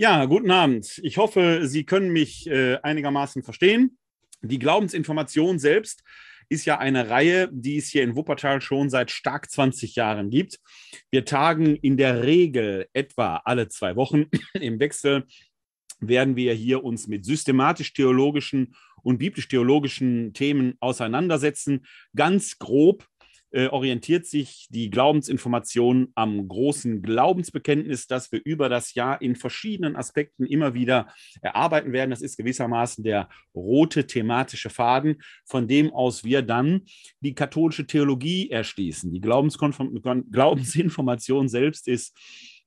Ja, guten Abend. Ich hoffe, Sie können mich äh, einigermaßen verstehen. Die Glaubensinformation selbst ist ja eine Reihe, die es hier in Wuppertal schon seit stark 20 Jahren gibt. Wir tagen in der Regel etwa alle zwei Wochen. Im Wechsel werden wir hier uns mit systematisch-theologischen und biblisch-theologischen Themen auseinandersetzen. Ganz grob äh, orientiert sich die Glaubensinformation am großen Glaubensbekenntnis, das wir über das Jahr in verschiedenen Aspekten immer wieder erarbeiten werden. Das ist gewissermaßen der rote thematische Faden, von dem aus wir dann die katholische Theologie erschließen. Die Glaubensinformation selbst ist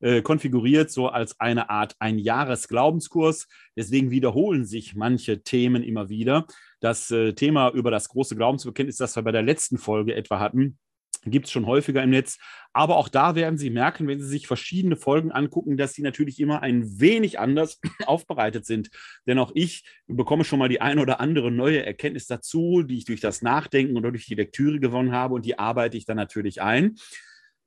äh, konfiguriert so als eine Art ein Jahresglaubenskurs. Deswegen wiederholen sich manche Themen immer wieder. Das äh, Thema über das große Glaubensbekenntnis, das wir bei der letzten Folge etwa hatten, gibt es schon häufiger im Netz. Aber auch da werden Sie merken, wenn Sie sich verschiedene Folgen angucken, dass sie natürlich immer ein wenig anders aufbereitet sind. Denn auch ich bekomme schon mal die ein oder andere neue Erkenntnis dazu, die ich durch das Nachdenken oder durch die Lektüre gewonnen habe und die arbeite ich dann natürlich ein.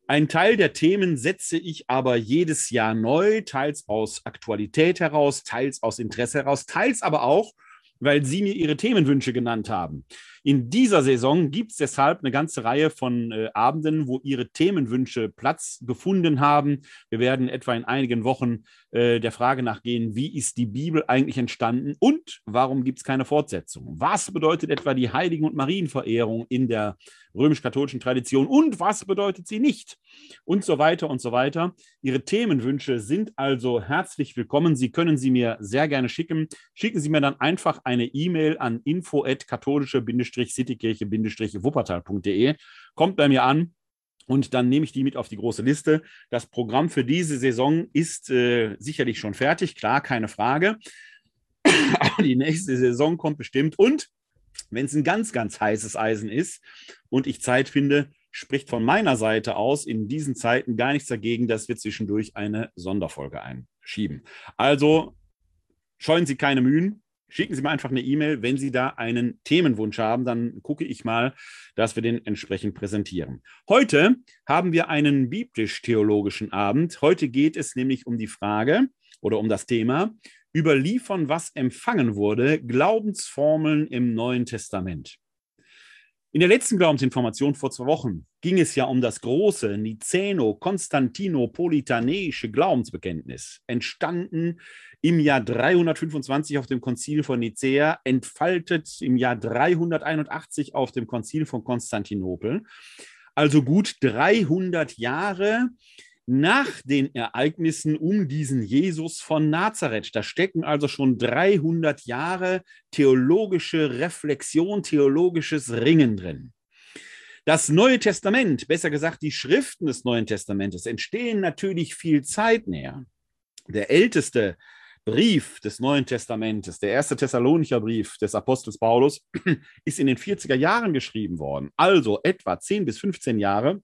Ein Teil der Themen setze ich aber jedes Jahr neu, teils aus Aktualität heraus, teils aus Interesse heraus, teils aber auch, weil Sie mir Ihre Themenwünsche genannt haben. In dieser Saison gibt es deshalb eine ganze Reihe von äh, Abenden, wo Ihre Themenwünsche Platz gefunden haben. Wir werden etwa in einigen Wochen äh, der Frage nachgehen, wie ist die Bibel eigentlich entstanden und warum gibt es keine Fortsetzung? Was bedeutet etwa die Heiligen- und Marienverehrung in der römisch-katholischen Tradition und was bedeutet sie nicht? Und so weiter und so weiter. Ihre Themenwünsche sind also herzlich willkommen. Sie können sie mir sehr gerne schicken. Schicken Sie mir dann einfach eine E-Mail an info-katholische-citykirche-wuppertal.de. Kommt bei mir an. Und dann nehme ich die mit auf die große Liste. Das Programm für diese Saison ist äh, sicherlich schon fertig, klar, keine Frage. Aber die nächste Saison kommt bestimmt. Und wenn es ein ganz, ganz heißes Eisen ist und ich Zeit finde, spricht von meiner Seite aus in diesen Zeiten gar nichts dagegen, dass wir zwischendurch eine Sonderfolge einschieben. Also scheuen Sie keine Mühen. Schicken Sie mir einfach eine E-Mail, wenn Sie da einen Themenwunsch haben, dann gucke ich mal, dass wir den entsprechend präsentieren. Heute haben wir einen biblisch-theologischen Abend. Heute geht es nämlich um die Frage oder um das Thema, überliefern, was empfangen wurde, Glaubensformeln im Neuen Testament. In der letzten Glaubensinformation vor zwei Wochen ging es ja um das große Niceno-Konstantinopolitanische Glaubensbekenntnis, entstanden im Jahr 325 auf dem Konzil von Nicäa, entfaltet im Jahr 381 auf dem Konzil von Konstantinopel. Also gut 300 Jahre nach den Ereignissen um diesen Jesus von Nazareth. Da stecken also schon 300 Jahre theologische Reflexion, theologisches Ringen drin. Das Neue Testament, besser gesagt die Schriften des Neuen Testamentes, entstehen natürlich viel zeitnäher. Der älteste Brief des Neuen Testamentes, der erste Thessalonicher Brief des Apostels Paulus, ist in den 40er Jahren geschrieben worden, also etwa 10 bis 15 Jahre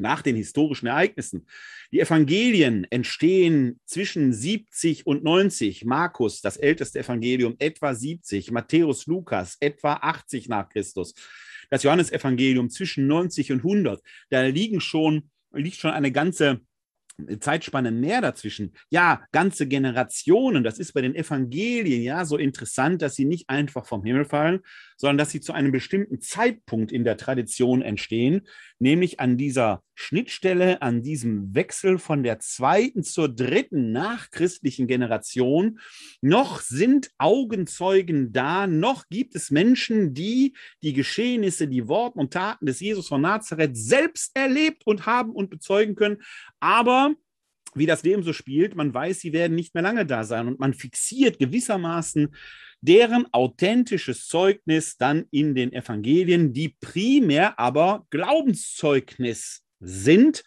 nach den historischen Ereignissen. Die Evangelien entstehen zwischen 70 und 90. Markus, das älteste Evangelium, etwa 70. Matthäus, Lukas, etwa 80 nach Christus. Das Johannesevangelium zwischen 90 und 100. Da liegen schon, liegt schon eine ganze Zeitspanne mehr dazwischen. Ja, ganze Generationen. Das ist bei den Evangelien ja so interessant, dass sie nicht einfach vom Himmel fallen, sondern dass sie zu einem bestimmten Zeitpunkt in der Tradition entstehen, nämlich an dieser Schnittstelle, an diesem Wechsel von der zweiten zur dritten nachchristlichen Generation. Noch sind Augenzeugen da, noch gibt es Menschen, die die Geschehnisse, die Worte und Taten des Jesus von Nazareth selbst erlebt und haben und bezeugen können. Aber wie das Leben so spielt, man weiß, sie werden nicht mehr lange da sein und man fixiert gewissermaßen deren authentisches Zeugnis dann in den Evangelien, die primär aber Glaubenszeugnis sind.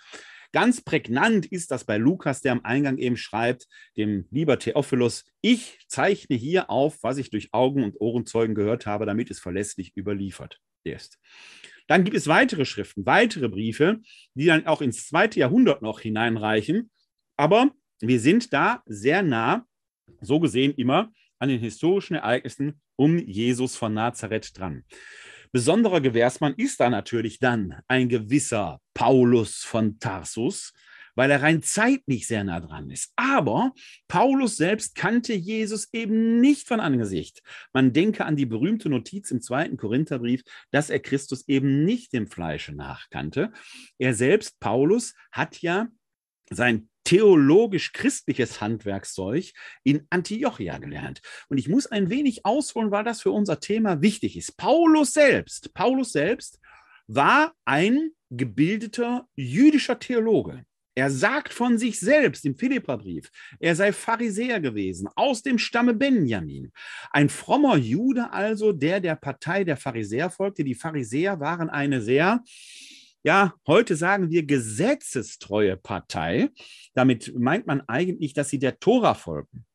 Ganz prägnant ist das bei Lukas, der am Eingang eben schreibt, dem lieber Theophilus, ich zeichne hier auf, was ich durch Augen- und Ohrenzeugen gehört habe, damit es verlässlich überliefert ist. Dann gibt es weitere Schriften, weitere Briefe, die dann auch ins zweite Jahrhundert noch hineinreichen. Aber wir sind da sehr nah, so gesehen immer, an den historischen Ereignissen um Jesus von Nazareth dran. Besonderer Gewährsmann ist da natürlich dann ein gewisser Paulus von Tarsus, weil er rein zeitlich sehr nah dran ist. Aber Paulus selbst kannte Jesus eben nicht von Angesicht. Man denke an die berühmte Notiz im zweiten Korintherbrief, dass er Christus eben nicht dem Fleische nachkannte. Er selbst, Paulus, hat ja sein theologisch-christliches Handwerkszeug in Antiochia gelernt. Und ich muss ein wenig ausholen, weil das für unser Thema wichtig ist. Paulus selbst, Paulus selbst war ein gebildeter jüdischer Theologe. Er sagt von sich selbst im Philipperbrief, er sei Pharisäer gewesen, aus dem Stamme Benjamin. Ein frommer Jude also, der der Partei der Pharisäer folgte. Die Pharisäer waren eine sehr, ja, heute sagen wir gesetzestreue Partei. Damit meint man eigentlich, dass sie der Tora folgen.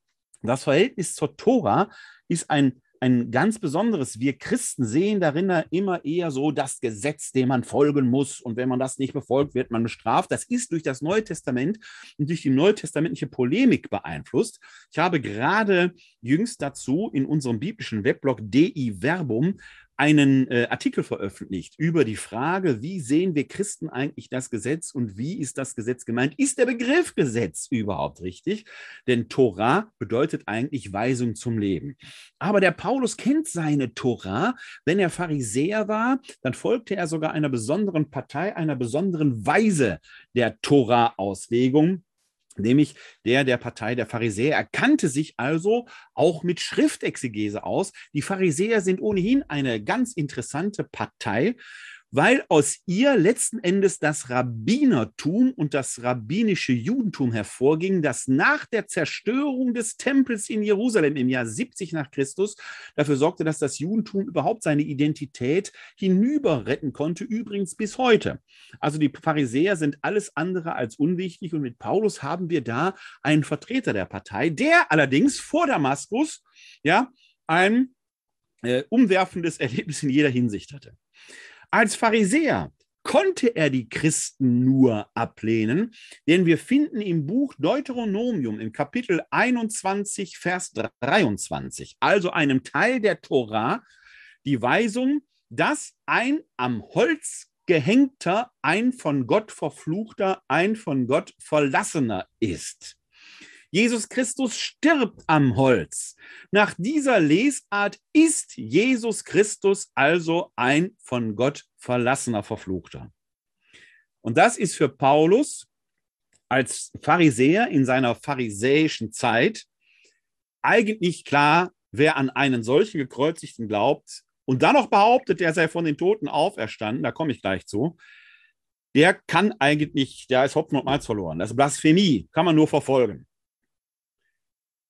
Das Verhältnis zur Tora ist ein ein ganz besonderes. Wir Christen sehen darin immer eher so das Gesetz, dem man folgen muss. Und wenn man das nicht befolgt, wird man bestraft. Das ist durch das Neue Testament und durch die neutestamentliche Polemik beeinflusst. Ich habe gerade jüngst dazu in unserem biblischen Weblog DI Verbum einen äh, Artikel veröffentlicht über die Frage, wie sehen wir Christen eigentlich das Gesetz und wie ist das Gesetz gemeint? Ist der Begriff Gesetz überhaupt richtig? Denn Torah bedeutet eigentlich Weisung zum Leben. Aber der Paulus kennt seine Torah. Wenn er Pharisäer war, dann folgte er sogar einer besonderen Partei, einer besonderen Weise der Torah-Auslegung nämlich der der Partei der Pharisäer. Er kannte sich also auch mit Schriftexegese aus. Die Pharisäer sind ohnehin eine ganz interessante Partei, weil aus ihr letzten Endes das Rabbinertum und das rabbinische Judentum hervorging, das nach der Zerstörung des Tempels in Jerusalem im Jahr 70 nach Christus dafür sorgte, dass das Judentum überhaupt seine Identität hinüber retten konnte, übrigens bis heute. Also die Pharisäer sind alles andere als unwichtig und mit Paulus haben wir da einen Vertreter der Partei, der allerdings vor Damaskus ja ein äh, umwerfendes Erlebnis in jeder Hinsicht hatte. Als Pharisäer konnte er die Christen nur ablehnen, denn wir finden im Buch Deuteronomium im Kapitel 21, Vers 23, also einem Teil der Tora, die Weisung, dass ein am Holz gehängter, ein von Gott verfluchter, ein von Gott verlassener ist. Jesus Christus stirbt am Holz. Nach dieser Lesart ist Jesus Christus also ein von Gott verlassener Verfluchter. Und das ist für Paulus als Pharisäer in seiner pharisäischen Zeit eigentlich klar, wer an einen solchen gekreuzigten glaubt und dann noch behauptet, er sei von den Toten auferstanden, da komme ich gleich zu, der kann eigentlich, der ist Hopfen und Malz verloren. Das ist Blasphemie, kann man nur verfolgen.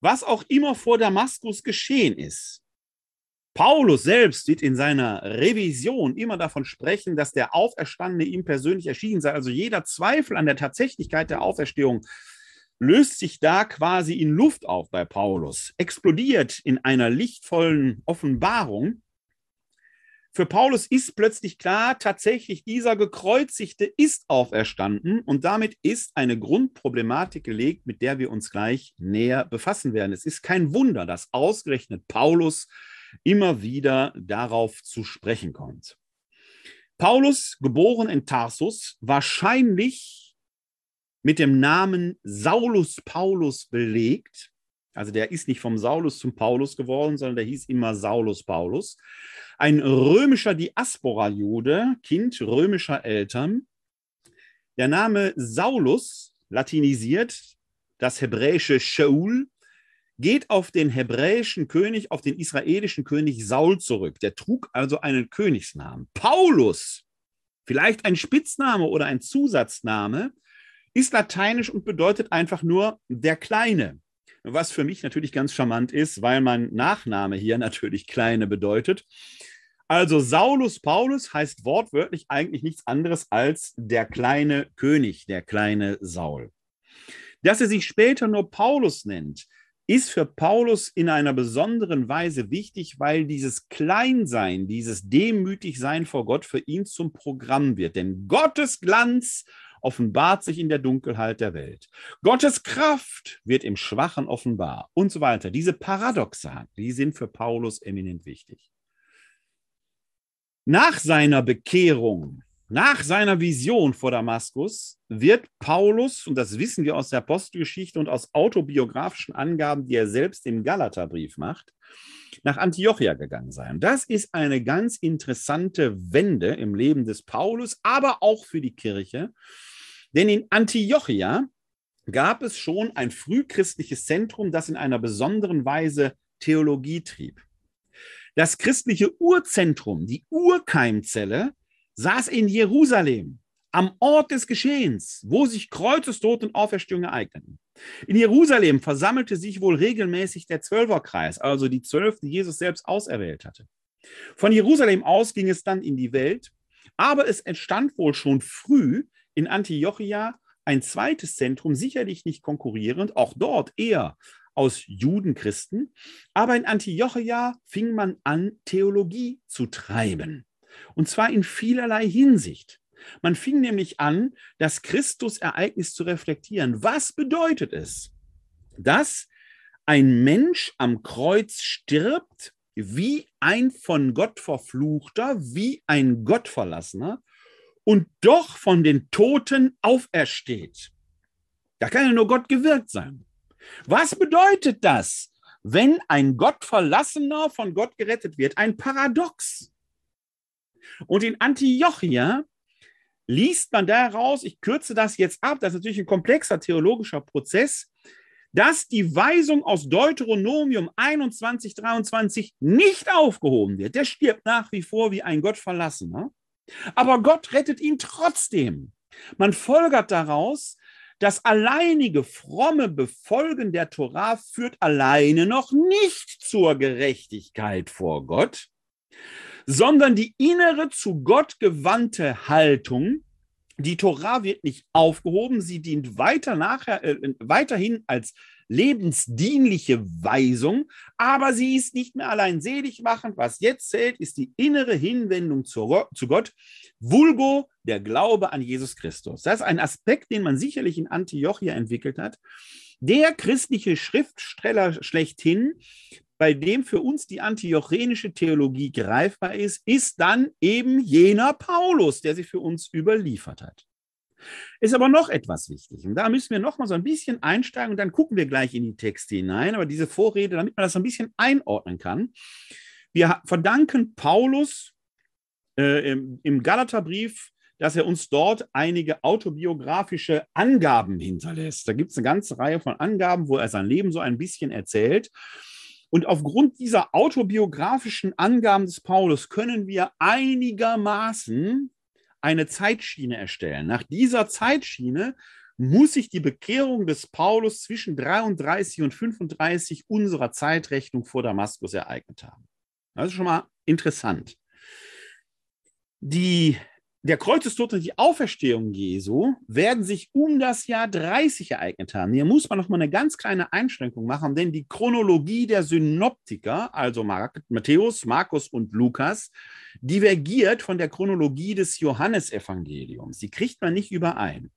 Was auch immer vor Damaskus geschehen ist, Paulus selbst wird in seiner Revision immer davon sprechen, dass der Auferstandene ihm persönlich erschienen sei. Also jeder Zweifel an der Tatsächlichkeit der Auferstehung löst sich da quasi in Luft auf bei Paulus, explodiert in einer lichtvollen Offenbarung. Für Paulus ist plötzlich klar, tatsächlich dieser gekreuzigte ist auferstanden und damit ist eine Grundproblematik gelegt, mit der wir uns gleich näher befassen werden. Es ist kein Wunder, dass ausgerechnet Paulus immer wieder darauf zu sprechen kommt. Paulus, geboren in Tarsus, wahrscheinlich mit dem Namen Saulus Paulus belegt. Also der ist nicht vom Saulus zum Paulus geworden, sondern der hieß immer Saulus Paulus. Ein römischer Diaspora-Jude, Kind römischer Eltern. Der Name Saulus, latinisiert, das hebräische Shaul, geht auf den hebräischen König, auf den israelischen König Saul zurück. Der trug also einen Königsnamen. Paulus, vielleicht ein Spitzname oder ein Zusatzname, ist lateinisch und bedeutet einfach nur der Kleine. Was für mich natürlich ganz charmant ist, weil mein Nachname hier natürlich Kleine bedeutet. Also Saulus Paulus heißt wortwörtlich eigentlich nichts anderes als der kleine König, der kleine Saul. Dass er sich später nur Paulus nennt, ist für Paulus in einer besonderen Weise wichtig, weil dieses Kleinsein, dieses Demütigsein vor Gott für ihn zum Programm wird. Denn Gottes Glanz offenbart sich in der Dunkelheit der Welt. Gottes Kraft wird im Schwachen offenbar und so weiter. Diese Paradoxa, die sind für Paulus eminent wichtig. Nach seiner Bekehrung Nach seiner Vision vor Damaskus wird Paulus, und das wissen wir aus der Apostelgeschichte und aus autobiografischen Angaben, die er selbst im Galaterbrief macht, nach Antiochia gegangen sein. Das ist eine ganz interessante Wende im Leben des Paulus, aber auch für die Kirche. Denn in Antiochia gab es schon ein frühchristliches Zentrum, das in einer besonderen Weise Theologie trieb. Das christliche Urzentrum, die Urkeimzelle, saß in Jerusalem, am Ort des Geschehens, wo sich Kreuzestod und Auferstehung ereigneten. In Jerusalem versammelte sich wohl regelmäßig der Zwölferkreis, also die Zwölf, die Jesus selbst auserwählt hatte. Von Jerusalem aus ging es dann in die Welt, aber es entstand wohl schon früh in Antiochia ein zweites Zentrum, sicherlich nicht konkurrierend, auch dort eher aus Judenchristen, aber in Antiochia fing man an, Theologie zu treiben. Und zwar in vielerlei Hinsicht. Man fing nämlich an, das Christusereignis zu reflektieren. Was bedeutet es, dass ein Mensch am Kreuz stirbt wie ein von Gott verfluchter, wie ein Gottverlassener und doch von den Toten aufersteht? Da kann ja nur Gott gewirkt sein. Was bedeutet das, wenn ein Gottverlassener von Gott gerettet wird? Ein Paradox. Und in Antiochia liest man daraus, ich kürze das jetzt ab, das ist natürlich ein komplexer theologischer Prozess, dass die Weisung aus Deuteronomium 21, 23 nicht aufgehoben wird. Der stirbt nach wie vor wie ein Gottverlassener, aber Gott rettet ihn trotzdem. Man folgert daraus, das alleinige fromme Befolgen der Torah führt alleine noch nicht zur Gerechtigkeit vor Gott, sondern die innere zu Gott gewandte Haltung. Die Torah wird nicht aufgehoben, sie dient weiter nachher, äh, weiterhin als lebensdienliche Weisung, aber sie ist nicht mehr allein selig machend. Was jetzt zählt, ist die innere Hinwendung zu, zu Gott, vulgo der Glaube an Jesus Christus. Das ist ein Aspekt, den man sicherlich in Antiochia entwickelt hat. Der christliche Schriftsteller schlechthin, bei dem für uns die antiochenische Theologie greifbar ist, ist dann eben jener Paulus, der sie für uns überliefert hat. Ist aber noch etwas wichtig. Und da müssen wir noch mal so ein bisschen einsteigen und dann gucken wir gleich in die Texte hinein. Aber diese Vorrede, damit man das so ein bisschen einordnen kann. Wir verdanken Paulus äh, im, im Galaterbrief, dass er uns dort einige autobiografische Angaben hinterlässt. Da gibt es eine ganze Reihe von Angaben, wo er sein Leben so ein bisschen erzählt. Und aufgrund dieser autobiografischen Angaben des Paulus können wir einigermaßen eine Zeitschiene erstellen. Nach dieser Zeitschiene muss sich die Bekehrung des Paulus zwischen 33 und 35 unserer Zeitrechnung vor Damaskus ereignet haben. Das ist schon mal interessant. Die der Kreuzestod und die Auferstehung Jesu werden sich um das Jahr 30 ereignet haben. Hier muss man noch mal eine ganz kleine Einschränkung machen, denn die Chronologie der Synoptiker, also Matthäus, Markus und Lukas, divergiert von der Chronologie des Johannesevangeliums. Die kriegt man nicht überein.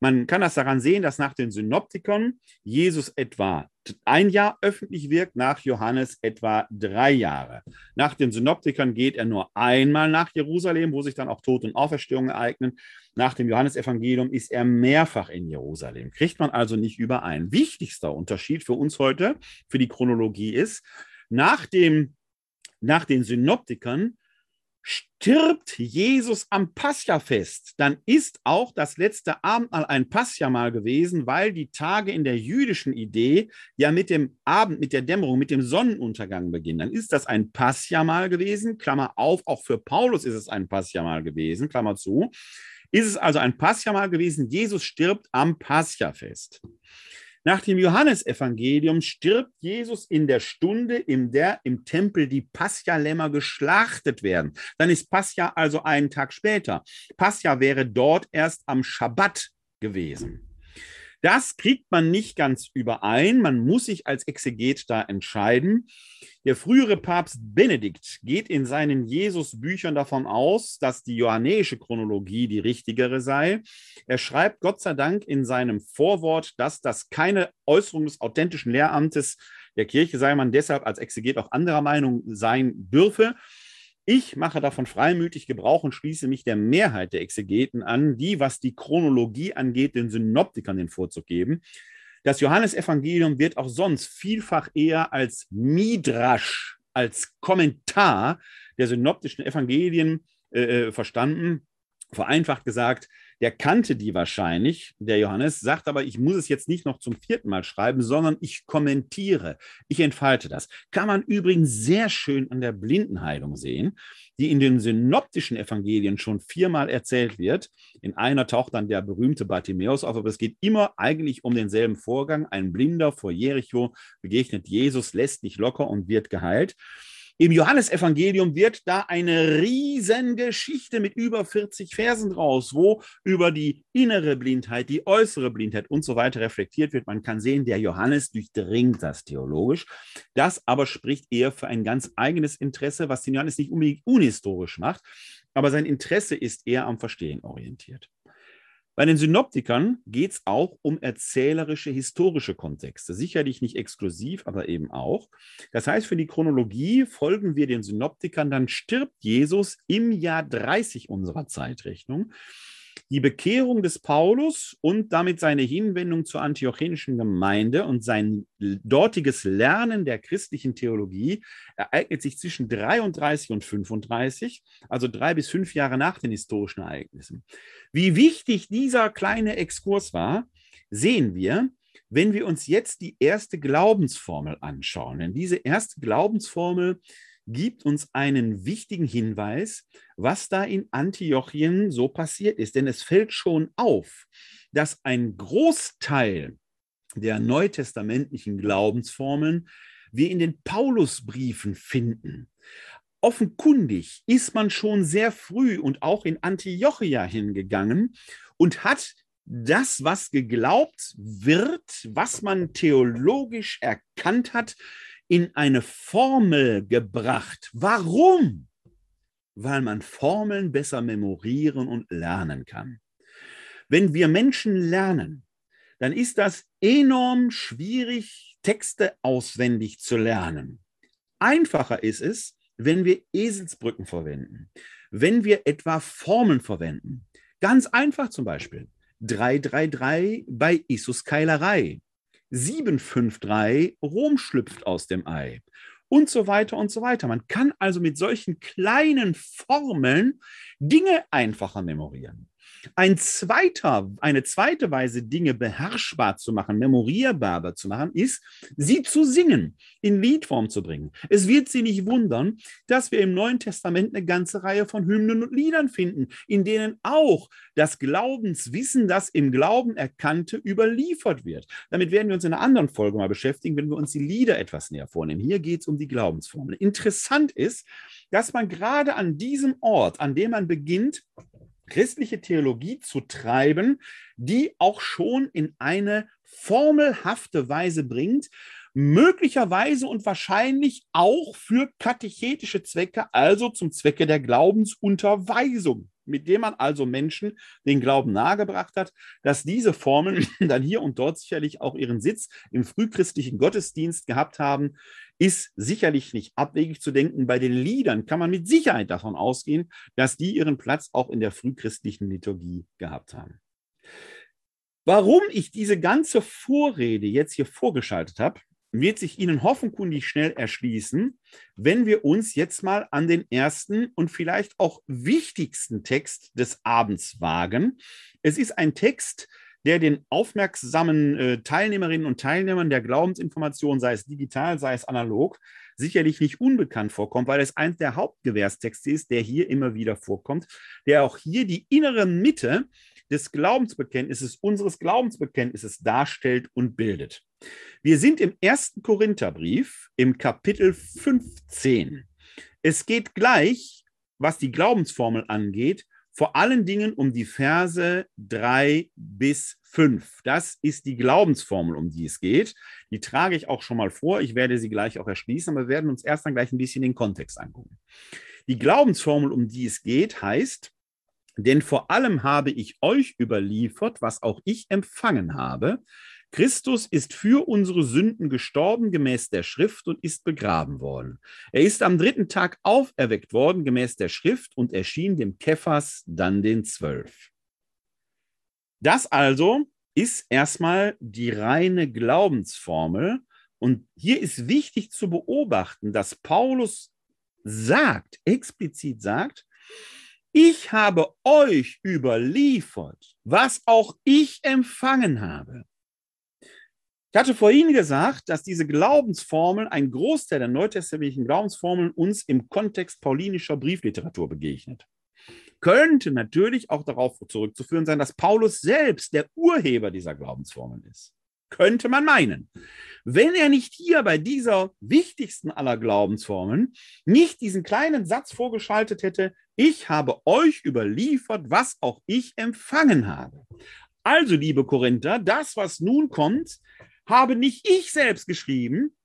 Man kann das daran sehen, dass nach den Synoptikern Jesus etwa ein Jahr öffentlich wirkt, nach Johannes etwa drei Jahre. Nach den Synoptikern geht er nur einmal nach Jerusalem, wo sich dann auch Tod und Auferstehung ereignen. Nach dem Johannesevangelium ist er mehrfach in Jerusalem. Kriegt man also nicht überein. Wichtigster Unterschied für uns heute, für die Chronologie ist, nach, dem, nach den Synoptikern stirbt Jesus am Pascha-Fest, dann ist auch das letzte Abendmahl ein Pascha-Mahl gewesen, weil die Tage in der jüdischen Idee ja mit dem Abend, mit der Dämmerung, mit dem Sonnenuntergang beginnen. Dann ist das ein Pascha-Mahl gewesen, Klammer auf, auch für Paulus ist es ein Pascha-Mahl gewesen, Klammer zu. Ist es also ein Pascha-Mahl gewesen, Jesus stirbt am Pascha-Fest. Nach dem Johannesevangelium stirbt Jesus in der Stunde, in der im Tempel die Pascha-Lämmer geschlachtet werden. Dann ist Pascha also einen Tag später. Pascha wäre dort erst am Schabbat gewesen. Das kriegt man nicht ganz überein. Man muss sich als Exeget da entscheiden. Der frühere Papst Benedikt geht in seinen Jesus-Büchern davon aus, dass die johannäische Chronologie die richtigere sei. Er schreibt Gott sei Dank in seinem Vorwort, dass das keine Äußerung des authentischen Lehramtes der Kirche sei, man deshalb als Exeget auch anderer Meinung sein dürfe. Ich mache davon freimütig Gebrauch und schließe mich der Mehrheit der Exegeten an, die, was die Chronologie angeht, den Synoptikern den Vorzug geben. Das Johannesevangelium wird auch sonst vielfach eher als Midrasch, als Kommentar der synoptischen Evangelien äh, äh verstanden. Vereinfacht gesagt, der kannte die wahrscheinlich, der Johannes, sagt aber, ich muss es jetzt nicht noch zum vierten Mal schreiben, sondern ich kommentiere, ich entfalte das. Kann man übrigens sehr schön an der Blindenheilung sehen, die in den synoptischen Evangelien schon viermal erzählt wird. In einer taucht dann der berühmte Bartimäus auf, aber es geht immer eigentlich um denselben Vorgang. Ein Blinder vor Jericho begegnet Jesus, lässt nicht locker und wird geheilt. Im Johannesevangelium wird da eine Riesengeschichte mit über 40 Versen draus, wo über die innere Blindheit, die äußere Blindheit und so weiter reflektiert wird. Man kann sehen, der Johannes durchdringt das theologisch. Das aber spricht eher für ein ganz eigenes Interesse, was den Johannes nicht unbedingt unhistorisch macht, aber sein Interesse ist eher am Verstehen orientiert. Bei den Synoptikern geht es auch um erzählerische, historische Kontexte. Sicherlich nicht exklusiv, aber eben auch. Das heißt, für die Chronologie folgen wir den Synoptikern, dann stirbt Jesus im Jahr 30 unserer Zeitrechnung. Die Bekehrung des Paulus und damit seine Hinwendung zur antiochenischen Gemeinde und sein dortiges Lernen der christlichen Theologie ereignet sich zwischen 33 und 35, also drei bis fünf Jahre nach den historischen Ereignissen. Wie wichtig dieser kleine Exkurs war, sehen wir, wenn wir uns jetzt die erste Glaubensformel anschauen. Denn diese erste Glaubensformel gibt uns einen wichtigen Hinweis, was da in Antiochien so passiert ist. Denn es fällt schon auf, dass ein Großteil der neutestamentlichen Glaubensformeln wir in den Paulusbriefen finden. Offenkundig ist man schon sehr früh und auch in Antiochia hingegangen und hat das, was geglaubt wird, was man theologisch erkannt hat, in eine Formel gebracht. Warum? Weil man Formeln besser memorieren und lernen kann. Wenn wir Menschen lernen, dann ist das enorm schwierig, Texte auswendig zu lernen. Einfacher ist es, wenn wir Eselsbrücken verwenden, wenn wir etwa Formeln verwenden. Ganz einfach zum Beispiel 333 bei Isus Keilerei. 753, Rom schlüpft aus dem Ei und so weiter und so weiter. Man kann also mit solchen kleinen Formeln Dinge einfacher memorieren. Ein zweiter, eine zweite Weise, Dinge beherrschbar zu machen, memorierbar zu machen, ist, sie zu singen, in Liedform zu bringen. Es wird Sie nicht wundern, dass wir im Neuen Testament eine ganze Reihe von Hymnen und Liedern finden, in denen auch das Glaubenswissen, das im Glauben Erkannte, überliefert wird. Damit werden wir uns in einer anderen Folge mal beschäftigen, wenn wir uns die Lieder etwas näher vornehmen. Hier geht es um die Glaubensformel. Interessant ist, dass man gerade an diesem Ort, an dem man beginnt, christliche Theologie zu treiben, die auch schon in eine formelhafte Weise bringt, möglicherweise und wahrscheinlich auch für katechetische Zwecke, also zum Zwecke der Glaubensunterweisung, mit dem man also Menschen den Glauben nahegebracht hat, dass diese Formeln dann hier und dort sicherlich auch ihren Sitz im frühchristlichen Gottesdienst gehabt haben, ist sicherlich nicht abwegig zu denken. Bei den Liedern kann man mit Sicherheit davon ausgehen, dass die ihren Platz auch in der frühchristlichen Liturgie gehabt haben. Warum ich diese ganze Vorrede jetzt hier vorgeschaltet habe, wird sich Ihnen hoffentlich schnell erschließen, wenn wir uns jetzt mal an den ersten und vielleicht auch wichtigsten Text des Abends wagen. Es ist ein Text, der den aufmerksamen äh, Teilnehmerinnen und Teilnehmern der Glaubensinformation, sei es digital, sei es analog, sicherlich nicht unbekannt vorkommt, weil es eins der Hauptgewährstexte ist, der hier immer wieder vorkommt, der auch hier die innere Mitte des Glaubensbekenntnisses, unseres Glaubensbekenntnisses darstellt und bildet. Wir sind im ersten Korintherbrief im Kapitel 15. Es geht gleich, was die Glaubensformel angeht, vor allen Dingen um die Verse 3 bis 5. Das ist die Glaubensformel, um die es geht. Die trage ich auch schon mal vor. Ich werde sie gleich auch erschließen, aber wir werden uns erst dann gleich ein bisschen den Kontext angucken. Die Glaubensformel, um die es geht, heißt, denn vor allem habe ich euch überliefert, was auch ich empfangen habe, Christus ist für unsere Sünden gestorben gemäß der Schrift und ist begraben worden. Er ist am dritten Tag auferweckt worden gemäß der Schrift und erschien dem Kephas, dann den Zwölf. Das also ist erstmal die reine Glaubensformel. Und hier ist wichtig zu beobachten, dass Paulus sagt, explizit sagt, ich habe euch überliefert, was auch ich empfangen habe. Ich hatte vorhin gesagt, dass diese Glaubensformeln, ein Großteil der neutestamentlichen Glaubensformeln uns im Kontext paulinischer Briefliteratur begegnet. Könnte natürlich auch darauf zurückzuführen sein, dass Paulus selbst der Urheber dieser Glaubensformeln ist. Könnte man meinen. Wenn er nicht hier bei dieser wichtigsten aller Glaubensformeln nicht diesen kleinen Satz vorgeschaltet hätte, ich habe euch überliefert, was auch ich empfangen habe. Also, liebe Korinther, das, was nun kommt, habe nicht ich selbst geschrieben,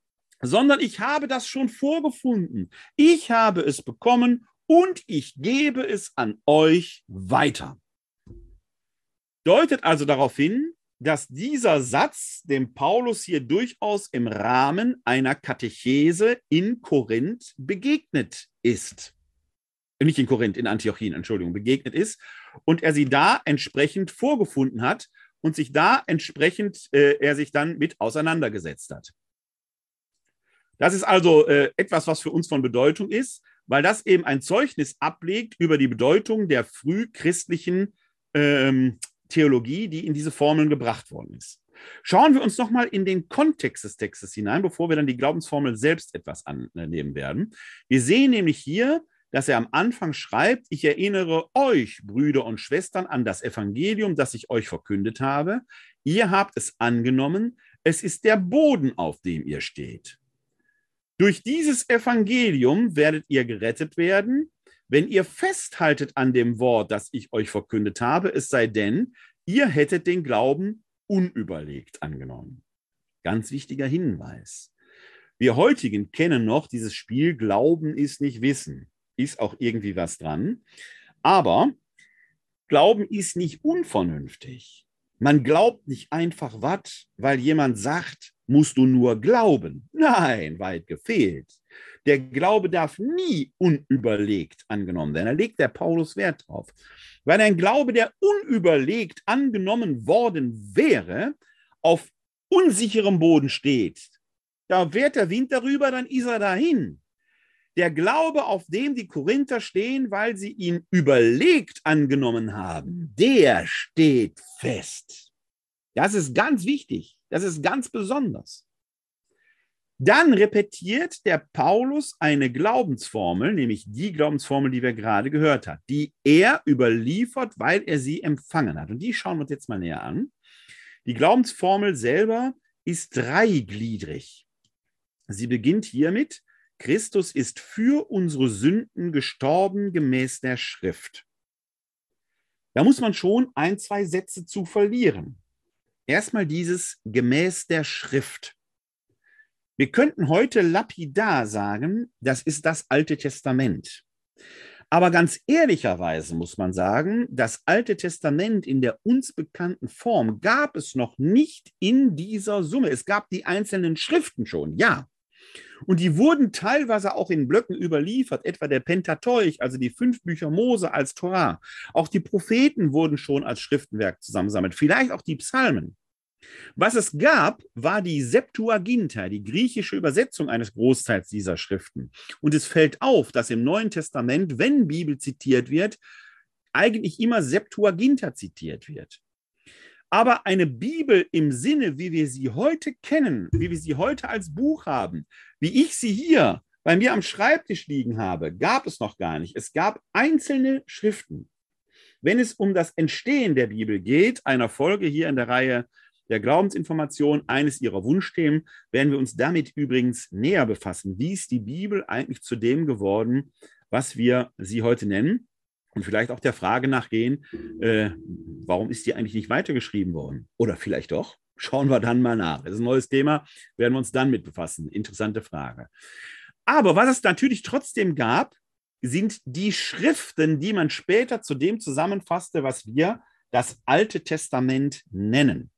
sondern ich habe das schon vorgefunden. Ich habe es bekommen und ich gebe es an euch weiter. Deutet also darauf hin, dass dieser Satz dem Paulus hier durchaus im Rahmen einer Katechese in Korinth begegnet ist. Nicht in Korinth, in Antiochien, Entschuldigung, begegnet ist und er sie da entsprechend vorgefunden hat und sich da entsprechend äh, er sich dann mit auseinandergesetzt hat. Das ist also äh, etwas, was für uns von Bedeutung ist, weil das eben ein Zeugnis ablegt über die Bedeutung der frühchristlichen ähm, Theologie, die in diese Formeln gebracht worden ist. Schauen wir uns nochmal in den Kontext des Textes hinein, bevor wir dann die Glaubensformel selbst etwas annehmen werden. Wir sehen nämlich hier, dass er am Anfang schreibt, ich erinnere euch, Brüder und Schwestern, an das Evangelium, das ich euch verkündet habe. Ihr habt es angenommen, es ist der Boden, auf dem ihr steht. Durch dieses Evangelium werdet ihr gerettet werden, wenn ihr festhaltet an dem Wort, das ich euch verkündet habe, es sei denn, ihr hättet den Glauben unüberlegt angenommen. Ganz wichtiger Hinweis. Wir heutigen kennen noch dieses Spiel Glauben ist nicht Wissen ist auch irgendwie was dran. Aber Glauben ist nicht unvernünftig. Man glaubt nicht einfach was, weil jemand sagt, musst du nur glauben. Nein, weit gefehlt. Der Glaube darf nie unüberlegt angenommen werden. Da legt der Paulus Wert drauf. Weil ein Glaube, der unüberlegt angenommen worden wäre, auf unsicherem Boden steht, da wehrt der Wind darüber, dann ist er dahin. Der Glaube, auf dem die Korinther stehen, weil sie ihn überlegt angenommen haben, der steht fest. Das ist ganz wichtig. Das ist ganz besonders. Dann repetiert der Paulus eine Glaubensformel, nämlich die Glaubensformel, die wir gerade gehört haben, die er überliefert, weil er sie empfangen hat. Und die schauen wir uns jetzt mal näher an. Die Glaubensformel selber ist dreigliedrig. Sie beginnt hiermit, Christus ist für unsere Sünden gestorben gemäß der Schrift. Da muss man schon ein, zwei Sätze zu verlieren. Erstmal dieses gemäß der Schrift. Wir könnten heute lapidar sagen, das ist das Alte Testament. Aber ganz ehrlicherweise muss man sagen, das Alte Testament in der uns bekannten Form gab es noch nicht in dieser Summe. Es gab die einzelnen Schriften schon, ja. Und die wurden teilweise auch in Blöcken überliefert, etwa der Pentateuch, also die fünf Bücher Mose als Torah. Auch die Propheten wurden schon als Schriftenwerk zusammengesammelt, vielleicht auch die Psalmen. Was es gab, war die Septuaginta, die griechische Übersetzung eines Großteils dieser Schriften. Und es fällt auf, dass im Neuen Testament, wenn Bibel zitiert wird, eigentlich immer Septuaginta zitiert wird. Aber eine Bibel im Sinne, wie wir sie heute kennen, wie wir sie heute als Buch haben, wie ich sie hier bei mir am Schreibtisch liegen habe, gab es noch gar nicht. Es gab einzelne Schriften. Wenn es um das Entstehen der Bibel geht, einer Folge hier in der Reihe der Glaubensinformation, eines ihrer Wunschthemen, werden wir uns damit übrigens näher befassen. Wie ist die Bibel eigentlich zu dem geworden, was wir sie heute nennen? und vielleicht auch der Frage nachgehen, äh, warum ist die eigentlich nicht weitergeschrieben worden? Oder vielleicht doch? Schauen wir dann mal nach. Das ist ein neues Thema, werden wir uns dann mit befassen. Interessante Frage. Aber was es natürlich trotzdem gab, sind die Schriften, die man später zu dem zusammenfasste, was wir das Alte Testament nennen.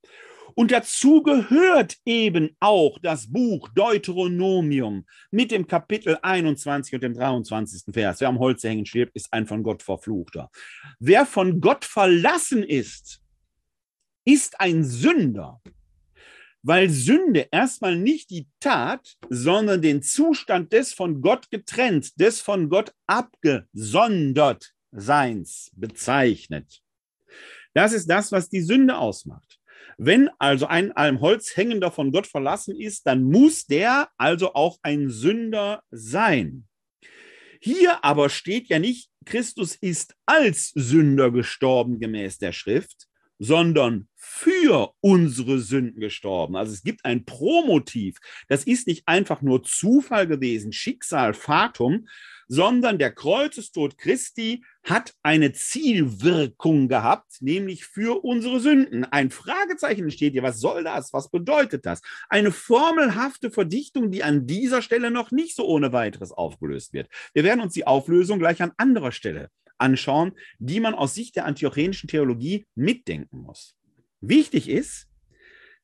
Und dazu gehört eben auch das Buch Deuteronomium mit dem Kapitel 21 und dem 23. Vers. Wer am Holz hängen stirbt, ist ein von Gott verfluchter. Wer von Gott verlassen ist, ist ein Sünder, weil Sünde erstmal nicht die Tat, sondern den Zustand des von Gott getrennt, des von Gott abgesondert Seins bezeichnet. Das ist das, was die Sünde ausmacht. Wenn also ein einem Holz hängender von Gott verlassen ist, dann muss der also auch ein Sünder sein. Hier aber steht ja nicht, Christus ist als Sünder gestorben gemäß der Schrift, sondern für unsere Sünden gestorben. Also es gibt ein Promotiv. Das ist nicht einfach nur Zufall gewesen, Schicksal, Fatum, sondern der Kreuzestod Christi hat eine Zielwirkung gehabt, nämlich für unsere Sünden. Ein Fragezeichen steht hier. Was soll das? Was bedeutet das? Eine formelhafte Verdichtung, die an dieser Stelle noch nicht so ohne weiteres aufgelöst wird. Wir werden uns die Auflösung gleich an anderer Stelle anschauen, die man aus Sicht der antiochenischen Theologie mitdenken muss. Wichtig ist,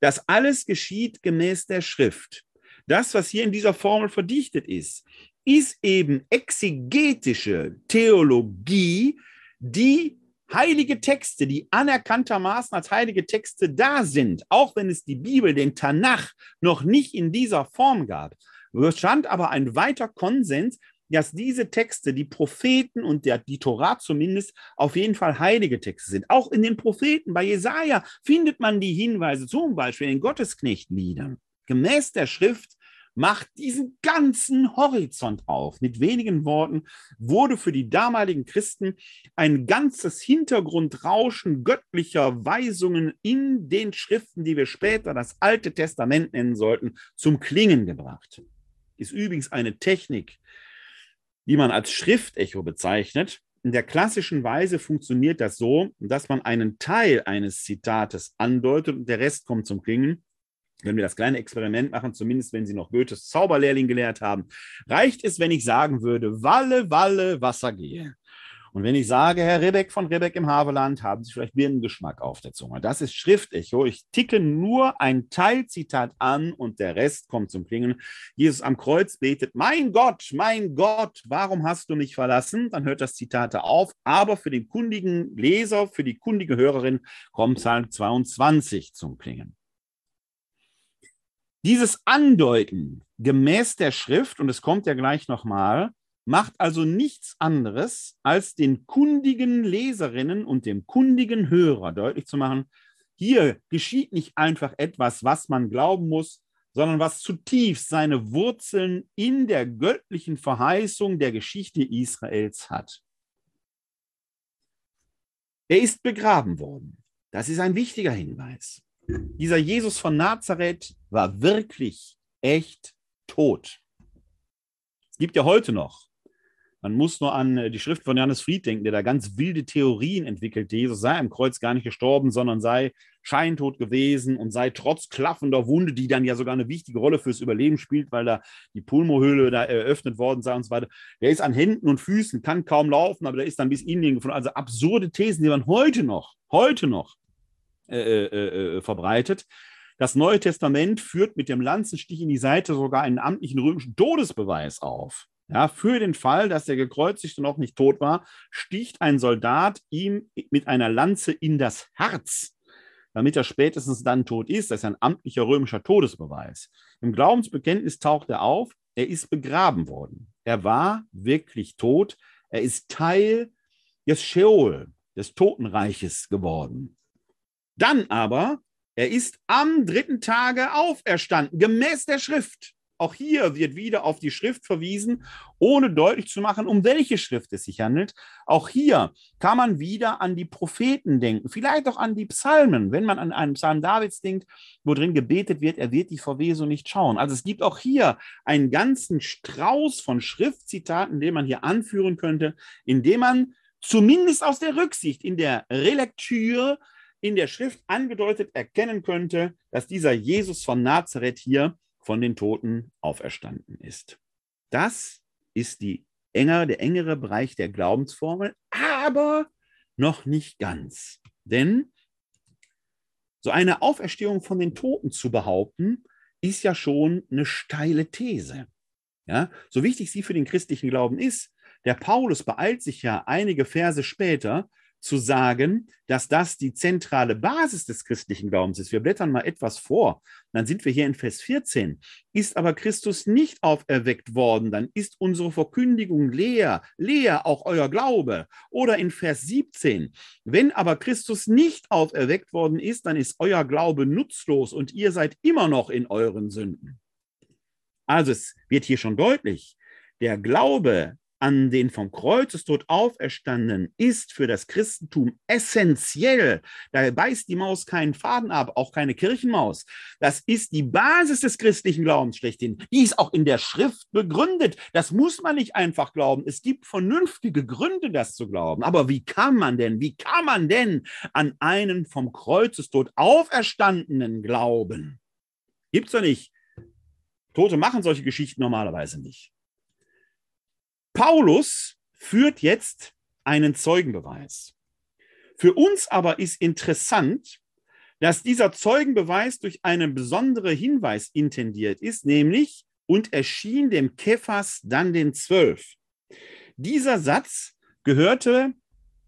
dass alles geschieht gemäß der Schrift. Das, was hier in dieser Formel verdichtet ist, ist eben exegetische Theologie, die heilige Texte, die anerkanntermaßen als heilige Texte da sind, auch wenn es die Bibel, den Tanach, noch nicht in dieser Form gab, bestand aber ein weiter Konsens, dass diese Texte, die Propheten und der, die Torah zumindest, auf jeden Fall heilige Texte sind. Auch in den Propheten, bei Jesaja, findet man die Hinweise, zum Beispiel in Gottesknechtliedern. Gemäß der Schrift macht diesen ganzen Horizont auf. Mit wenigen Worten wurde für die damaligen Christen ein ganzes Hintergrundrauschen göttlicher Weisungen in den Schriften, die wir später das Alte Testament nennen sollten, zum Klingen gebracht. Ist übrigens eine Technik, die man als Schriftecho bezeichnet. In der klassischen Weise funktioniert das so, dass man einen Teil eines Zitates andeutet und der Rest kommt zum Klingen. Wenn wir das kleine Experiment machen, zumindest wenn Sie noch Goethes Zauberlehrling gelehrt haben, reicht es, wenn ich sagen würde, Walle, Walle, Wasser gehe. Und wenn ich sage, Herr Rebeck von Rebeck im Haveland, haben Sie vielleicht Birnengeschmack auf der Zunge. Das ist Schriftecho. Ich ticke nur ein Teilzitat an und der Rest kommt zum Klingen. Jesus am Kreuz betet, mein Gott, mein Gott, warum hast du mich verlassen? Dann hört das Zitat auf. Aber für den kundigen Leser, für die kundige Hörerin kommt Psalm 22 zum Klingen. Dieses Andeuten gemäß der Schrift, und es kommt ja gleich nochmal, macht also nichts anderes, als den kundigen Leserinnen und dem kundigen Hörer deutlich zu machen, hier geschieht nicht einfach etwas, was man glauben muss, sondern was zutiefst seine Wurzeln in der göttlichen Verheißung der Geschichte Israels hat. Er ist begraben worden. Das ist ein wichtiger Hinweis. Dieser Jesus von Nazareth war wirklich echt tot. Es gibt ja heute noch man muss nur an äh, die Schrift von Johannes Fried denken, der da ganz wilde Theorien entwickelt. Jesus sei am Kreuz gar nicht gestorben, sondern sei scheintot gewesen und sei trotz klaffender Wunde, die dann ja sogar eine wichtige Rolle fürs Überleben spielt, weil da die Pulmohöhle da eröffnet worden sei und so weiter. Der ist an Händen und Füßen, kann kaum laufen, aber der ist dann bis Indien gefunden. Also absurde Thesen, die man heute noch, heute noch äh, äh, äh, verbreitet. Das Neue Testament führt mit dem Lanzenstich in die Seite sogar einen amtlichen römischen Todesbeweis auf. Ja, für den Fall, dass der Gekreuzigte noch nicht tot war, sticht ein Soldat ihm mit einer Lanze in das Herz, damit er spätestens dann tot ist. Das ist ein amtlicher römischer Todesbeweis. Im Glaubensbekenntnis taucht er auf, er ist begraben worden. Er war wirklich tot. Er ist Teil des Sheol, des Totenreiches geworden. Dann aber, er ist am dritten Tage auferstanden, gemäß der Schrift. Auch hier wird wieder auf die Schrift verwiesen, ohne deutlich zu machen, um welche Schrift es sich handelt. Auch hier kann man wieder an die Propheten denken, vielleicht auch an die Psalmen, wenn man an einen Psalm Davids denkt, wo drin gebetet wird, er wird die Verwesung nicht schauen. Also es gibt auch hier einen ganzen Strauß von Schriftzitaten, den man hier anführen könnte, indem man zumindest aus der Rücksicht in der Relektüre in der Schrift angedeutet erkennen könnte, dass dieser Jesus von Nazareth hier von den Toten auferstanden ist. Das ist die enger, der engere Bereich der Glaubensformel, aber noch nicht ganz. Denn So eine Auferstehung von den Toten zu behaupten, ist ja schon eine steile These. Ja, so wichtig sie für den christlichen Glauben ist, der Paulus beeilt sich ja einige Verse später zu sagen, dass das die zentrale Basis des christlichen Glaubens ist. Wir blättern mal etwas vor, dann sind wir hier in Vers 14. Ist aber Christus nicht auferweckt worden, dann ist unsere Verkündigung leer, leer auch euer Glaube. Oder in Vers 17, wenn aber Christus nicht auferweckt worden ist, dann ist euer Glaube nutzlos und ihr seid immer noch in euren Sünden. Also es wird hier schon deutlich, der Glaube an den vom Kreuzestod auferstandenen ist für das Christentum essentiell. Da beißt die Maus keinen Faden ab, auch keine Kirchenmaus. Das ist die Basis des christlichen Glaubens schlechthin. Die ist auch in der Schrift begründet. Das muss man nicht einfach glauben. Es gibt vernünftige Gründe, das zu glauben. Aber wie kann man denn, wie kann man denn an einen vom Kreuzestod auferstandenen glauben? Gibt's doch nicht. Tote machen solche Geschichten normalerweise nicht. Paulus führt jetzt einen Zeugenbeweis. Für uns aber ist interessant, dass dieser Zeugenbeweis durch einen besonderen Hinweis intendiert ist, nämlich und erschien dem Kephas dann den Zwölf. Dieser Satz gehörte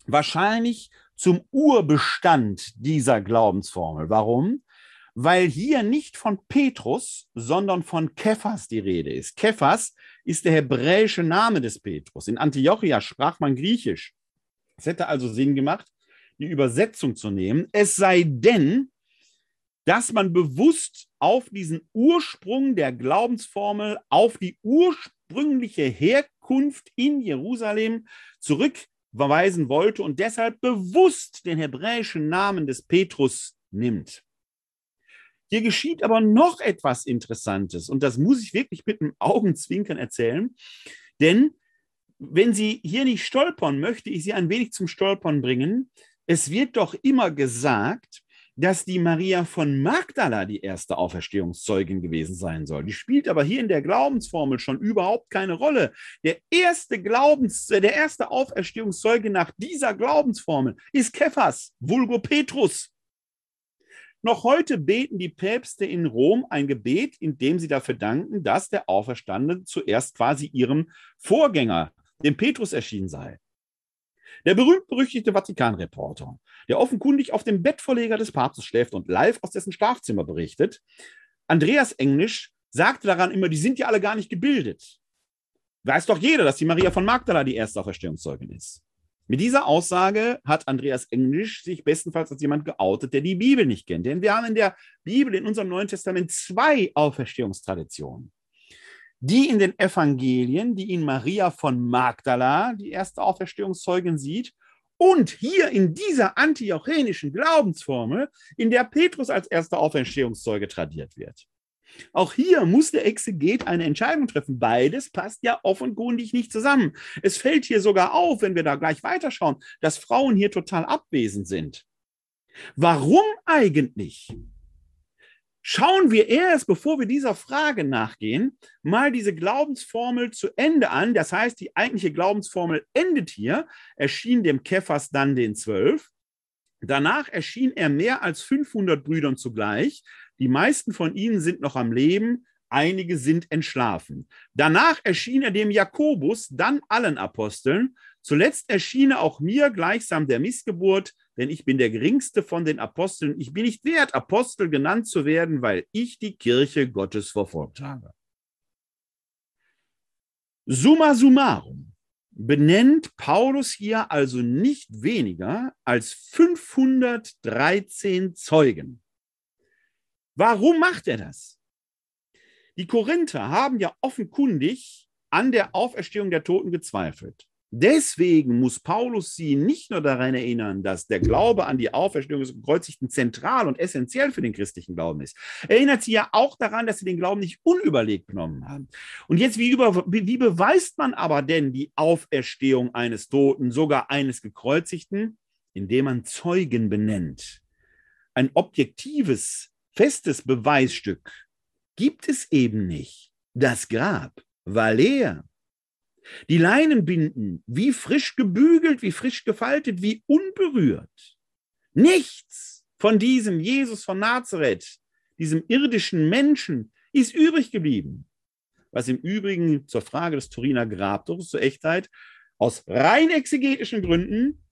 wahrscheinlich zum Urbestand dieser Glaubensformel. Warum? weil hier nicht von Petrus, sondern von Kephas die Rede ist. Kephas ist der hebräische Name des Petrus. In Antiochia sprach man Griechisch. Es hätte also Sinn gemacht, die Übersetzung zu nehmen. Es sei denn, dass man bewusst auf diesen Ursprung der Glaubensformel, auf die ursprüngliche Herkunft in Jerusalem zurückverweisen wollte und deshalb bewusst den hebräischen Namen des Petrus nimmt. Hier geschieht aber noch etwas Interessantes und das muss ich wirklich mit einem Augenzwinkern erzählen, denn wenn Sie hier nicht stolpern, möchte ich Sie ein wenig zum Stolpern bringen. Es wird doch immer gesagt, dass die Maria von Magdala die erste Auferstehungszeugin gewesen sein soll. Die spielt aber hier in der Glaubensformel schon überhaupt keine Rolle. Der erste Glaubens, der erste Auferstehungszeuge nach dieser Glaubensformel ist Kephas, Vulgo Petrus. Noch heute beten die Päpste in Rom ein Gebet, in dem sie dafür danken, dass der Auferstandene zuerst quasi ihrem Vorgänger, dem Petrus, erschienen sei. Der berühmt-berüchtigte Vatikanreporter, der offenkundig auf dem Bettvorleger des Papstes schläft und live aus dessen Schlafzimmer berichtet, Andreas Englisch sagte daran immer, die sind ja alle gar nicht gebildet. Weiß doch jeder, dass die Maria von Magdala die erste Auferstehungszeugin ist. Mit dieser Aussage hat Andreas Englisch sich bestenfalls als jemand geoutet, der die Bibel nicht kennt. Denn wir haben in der Bibel, in unserem Neuen Testament, zwei Auferstehungstraditionen. Die in den Evangelien, die in Maria von Magdala, die erste Auferstehungszeugin, sieht, und hier in dieser antiochenischen Glaubensformel, in der Petrus als erster Auferstehungszeuge tradiert wird. Auch hier muss der Exeget eine Entscheidung treffen. Beides passt ja offenkundig nicht zusammen. Es fällt hier sogar auf, wenn wir da gleich weiterschauen, dass Frauen hier total abwesend sind. Warum eigentlich? Schauen wir erst, bevor wir dieser Frage nachgehen, mal diese Glaubensformel zu Ende an. Das heißt, die eigentliche Glaubensformel endet hier, erschien dem Kephas dann den Zwölf. Danach erschien er mehr als 500 Brüdern zugleich. Die meisten von ihnen sind noch am Leben, einige sind entschlafen. Danach erschien er dem Jakobus, dann allen Aposteln. Zuletzt erschien er auch mir gleichsam der Missgeburt, denn ich bin der geringste von den Aposteln. Ich bin nicht wert, Apostel genannt zu werden, weil ich die Kirche Gottes verfolgt habe. Summa summarum benennt Paulus hier also nicht weniger als 513 Zeugen. Warum macht er das? Die Korinther haben ja offenkundig an der Auferstehung der Toten gezweifelt. Deswegen muss Paulus sie nicht nur daran erinnern, dass der Glaube an die Auferstehung des Gekreuzigten zentral und essentiell für den christlichen Glauben ist. Er erinnert sie ja auch daran, dass sie den Glauben nicht unüberlegt genommen haben. Und jetzt, wie, über, wie beweist man aber denn die Auferstehung eines Toten, sogar eines Gekreuzigten? Indem man Zeugen benennt. Ein objektives festes Beweisstück gibt es eben nicht. Das Grab war leer. Die Leinenbinden, wie frisch gebügelt, wie frisch gefaltet, wie unberührt. Nichts. von diesem Jesus von Nazareth, diesem irdischen Menschen, ist übrig geblieben. Was im Übrigen zur Frage des Turiner Grabtuches zur Echtheit aus rein exegetischen Gründen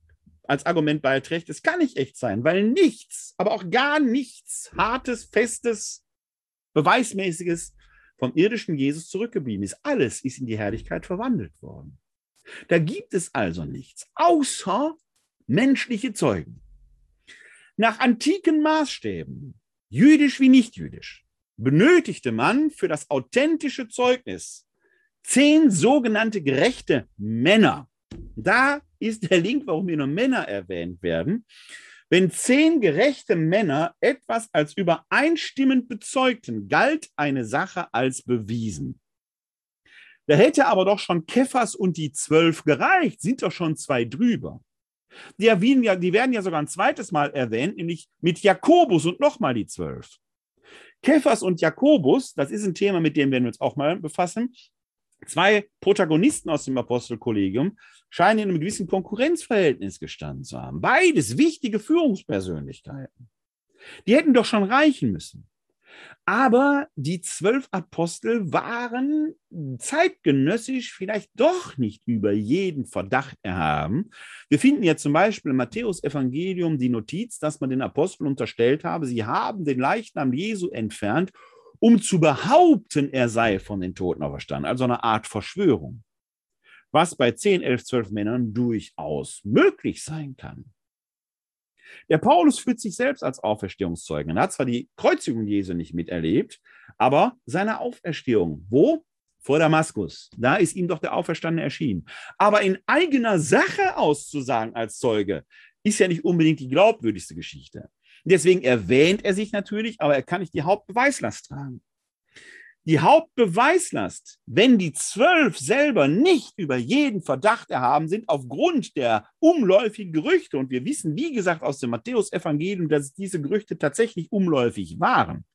als Argument beiträgt, es kann nicht echt sein, weil nichts, aber auch gar nichts Hartes, Festes, Beweismäßiges vom irdischen Jesus zurückgeblieben ist. Alles ist in die Herrlichkeit verwandelt worden. Da gibt es also nichts außer menschliche Zeugen. Nach antiken Maßstäben, jüdisch wie nicht jüdisch, benötigte man für das authentische Zeugnis zehn sogenannte gerechte Männer. Da ist der Link, warum hier nur Männer erwähnt werden. Wenn zehn gerechte Männer etwas als übereinstimmend bezeugten, galt eine Sache als bewiesen. Da hätte aber doch schon Kephas und die zwölf gereicht, sind doch schon zwei drüber. Die, die werden ja sogar ein zweites Mal erwähnt, nämlich mit Jakobus und nochmal die zwölf. Kephas und Jakobus, das ist ein Thema, mit dem werden wir uns auch mal befassen, zwei Protagonisten aus dem Apostelkollegium scheinen in einem gewissen Konkurrenzverhältnis gestanden zu haben. Beides wichtige Führungspersönlichkeiten. Die hätten doch schon reichen müssen. Aber die zwölf Apostel waren zeitgenössisch vielleicht doch nicht über jeden Verdacht erhaben. Wir finden ja zum Beispiel im Matthäus-Evangelium die Notiz, dass man den Aposteln unterstellt habe, sie haben den Leichnam Jesu entfernt, um zu behaupten, er sei von den Toten auferstanden. Also eine Art Verschwörung. Was bei 10, 11, 12 Männern durchaus möglich sein kann. Der Paulus fühlt sich selbst als Auferstehungszeugen. Er hat zwar die Kreuzigung Jesu nicht miterlebt, aber seine Auferstehung, wo? Vor Damaskus. Da ist ihm doch der Auferstandene erschienen. Aber in eigener Sache auszusagen als Zeuge, ist ja nicht unbedingt die glaubwürdigste Geschichte. Deswegen erwähnt er sich natürlich, aber er kann nicht die Hauptbeweislast tragen. Die Hauptbeweislast, wenn die zwölf selber nicht über jeden Verdacht erhaben sind, aufgrund der umläufigen Gerüchte, und wir wissen, wie gesagt, aus dem Matthäus-Evangelium, dass diese Gerüchte tatsächlich umläufig waren.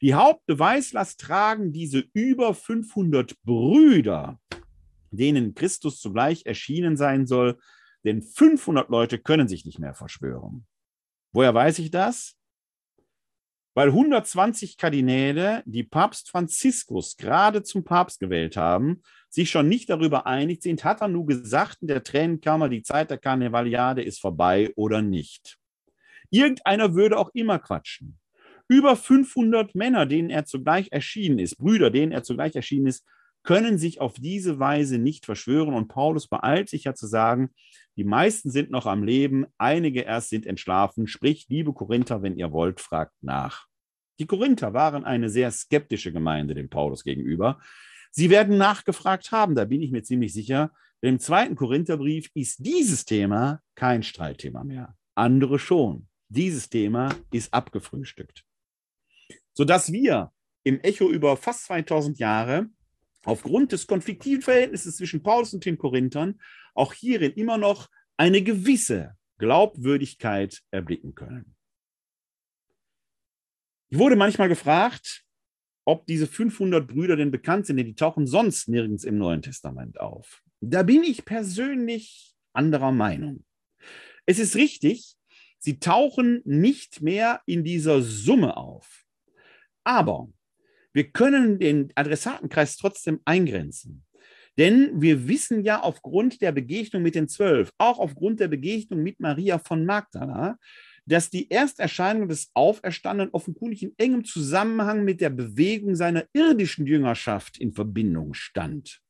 Die Hauptbeweislast tragen diese über 500 Brüder, denen Christus zugleich erschienen sein soll, denn 500 Leute können sich nicht mehr verschwören. Woher weiß ich das? Weil 120 Kardinäle, die Papst Franziskus gerade zum Papst gewählt haben, sich schon nicht darüber einig sind, hat er nur gesagt in der Tränenkammer, die Zeit der Karnevaliade ist vorbei oder nicht. Irgendeiner würde auch immer quatschen. Über 500 Männer, denen er zugleich erschienen ist, Brüder, denen er zugleich erschienen ist, können sich auf diese Weise nicht verschwören. Und Paulus beeilt sich ja zu sagen, die meisten sind noch am Leben, einige erst sind entschlafen. Sprich, liebe Korinther, wenn ihr wollt, fragt nach. Die Korinther waren eine sehr skeptische Gemeinde dem Paulus gegenüber. Sie werden nachgefragt haben, da bin ich mir ziemlich sicher. Im zweiten Korintherbrief ist dieses Thema kein Streitthema mehr. Andere schon. Dieses Thema ist abgefrühstückt. Sodass wir im Echo über fast 2000 Jahre aufgrund des konfliktiven Verhältnisses zwischen Paulus und den Korinthern auch hierin immer noch eine gewisse Glaubwürdigkeit erblicken können. Ich wurde manchmal gefragt, ob diese 500 Brüder denn bekannt sind, denn die tauchen sonst nirgends im Neuen Testament auf. Da bin ich persönlich anderer Meinung. Es ist richtig, sie tauchen nicht mehr in dieser Summe auf. Aber wir können den Adressatenkreis trotzdem eingrenzen. Denn wir wissen ja aufgrund der Begegnung mit den Zwölf, auch aufgrund der Begegnung mit Maria von Magdala, dass die Ersterscheinung des Auferstandenen offenkundig in engem Zusammenhang mit der Bewegung seiner irdischen Jüngerschaft in Verbindung stand.